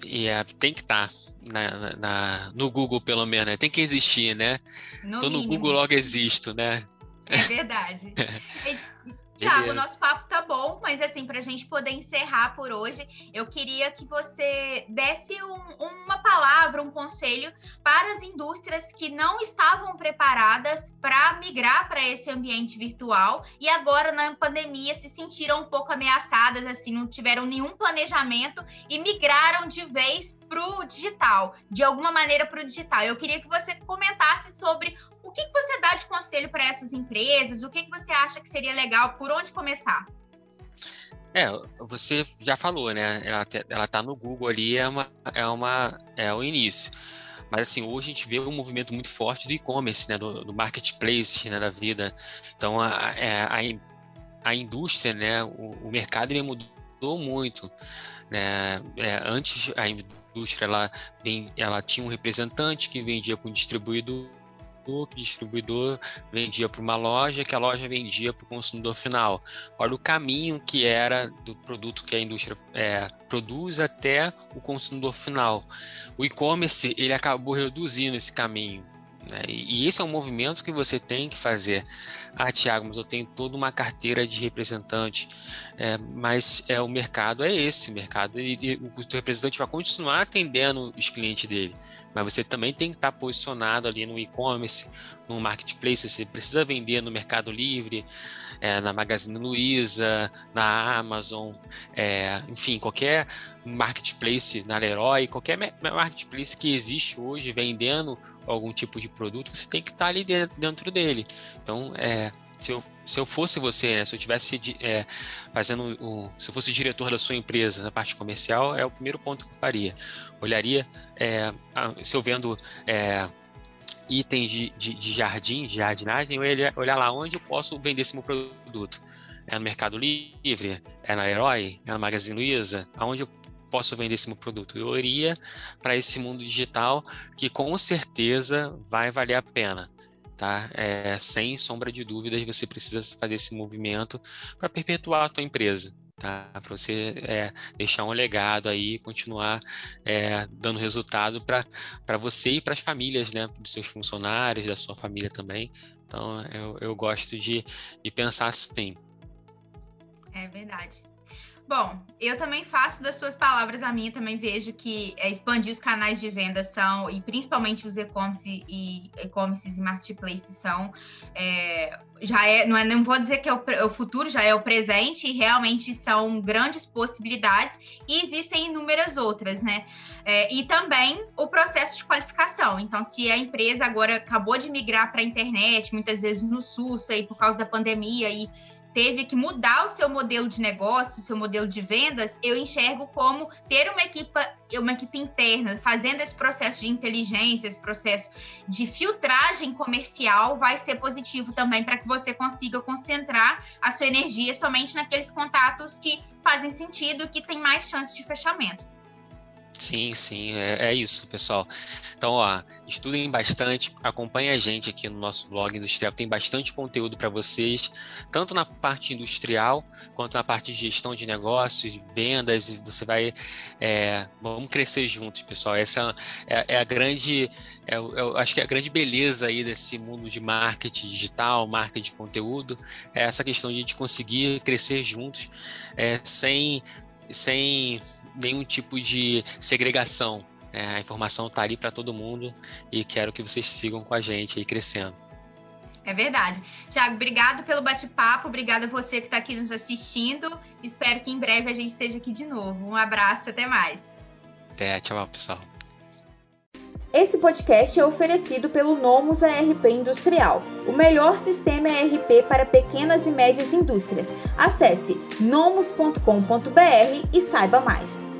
[SPEAKER 2] e é, tem que estar. Tá na, na, no Google, pelo menos, né? Tem que existir, né? No Tô no Google, logo existo, né?
[SPEAKER 1] É verdade. [laughs] Tiago, nosso papo tá bom, mas assim, para a gente poder encerrar por hoje, eu queria que você desse um, uma palavra, um conselho para as indústrias que não estavam preparadas para migrar para esse ambiente virtual e agora na pandemia se sentiram um pouco ameaçadas, assim, não tiveram nenhum planejamento e migraram de vez para o digital, de alguma maneira para o digital. Eu queria que você comentasse sobre o que, que você dá de conselho para essas empresas? O que, que você acha que seria legal? Por onde começar?
[SPEAKER 2] É, você já falou, né? Ela, ela tá no Google ali, é uma, é uma, é o início. Mas assim, hoje a gente vê um movimento muito forte do e-commerce, né? Do, do, marketplace, né? Da vida. Então a, é, a, a indústria, né? O, o mercado ele mudou muito, né? É, antes a indústria ela, vem, ela tinha um representante que vendia um distribuidor que o distribuidor vendia para uma loja, que a loja vendia para o consumidor final. Olha o caminho que era do produto que a indústria é, produz até o consumidor final. O e-commerce ele acabou reduzindo esse caminho. Né? E, esse é um movimento que você tem que fazer. Ah, Tiago, mas eu tenho toda uma carteira de representante. É, mas é, o mercado é esse, mercado e, e o representante vai continuar atendendo os clientes dele mas você também tem que estar posicionado ali no e-commerce, no marketplace, você precisa vender no Mercado Livre, é, na Magazine Luiza, na Amazon, é, enfim, qualquer marketplace, na Leroy, qualquer marketplace que existe hoje vendendo algum tipo de produto, você tem que estar ali dentro dele. Então, é, se eu, se eu fosse você, né, se eu tivesse é, fazendo o, se eu fosse diretor da sua empresa na parte comercial, é o primeiro ponto que eu faria. Olharia é, se eu vendo é, itens de, de, de, jardim, de jardinagem, eu ia olhar lá onde eu posso vender esse meu produto. É no Mercado Livre, é na Herói, é na Magazine Luiza, aonde eu posso vender esse meu produto? Eu iria para esse mundo digital que com certeza vai valer a pena tá? É, sem sombra de dúvidas, você precisa fazer esse movimento para perpetuar a tua empresa. tá? Para você é, deixar um legado aí, continuar é, dando resultado para você e para as famílias, né? Dos seus funcionários, da sua família também. Então, eu, eu gosto de, de pensar assim.
[SPEAKER 1] É verdade. Bom, eu também faço das suas palavras a minha, também vejo que é, expandir os canais de venda são, e principalmente os e-commerce e e-commerces e marketplaces são, é, já é, não, é, não vou dizer que é o, é o, futuro, já é o presente, e realmente são grandes possibilidades, e existem inúmeras outras, né? É, e também o processo de qualificação. Então, se a empresa agora acabou de migrar para a internet, muitas vezes no SUS, aí por causa da pandemia, e teve que mudar o seu modelo de negócio, o seu modelo de vendas, eu enxergo como ter uma equipe, uma equipe interna fazendo esse processo de inteligência, esse processo de filtragem comercial vai ser positivo também para que você consiga concentrar a sua energia somente naqueles contatos que fazem sentido, que tem mais chance de fechamento.
[SPEAKER 2] Sim, sim, é, é, isso, pessoal. Então, ó, estudem bastante, acompanhem a gente aqui no nosso blog industrial, tem bastante conteúdo para vocês, tanto na parte industrial quanto na parte de gestão de negócios, vendas, e você vai, é, vamos crescer juntos, pessoal. Essa é, é a grande, é, eu acho que é a grande beleza aí desse mundo de marketing digital, marketing de conteúdo, é essa questão de a gente conseguir crescer juntos, é, sem, sem nenhum tipo de segregação. É, a informação está ali para todo mundo e quero que vocês sigam com a gente aí crescendo.
[SPEAKER 1] É verdade. Tiago, obrigado pelo bate-papo, obrigado a você que está aqui nos assistindo. Espero que em breve a gente esteja aqui de novo. Um abraço, até mais.
[SPEAKER 2] Até, tchau, pessoal.
[SPEAKER 3] Esse podcast é oferecido pelo Nomus ARP Industrial, o melhor sistema ERP para pequenas e médias indústrias. Acesse nomus.com.br e saiba mais.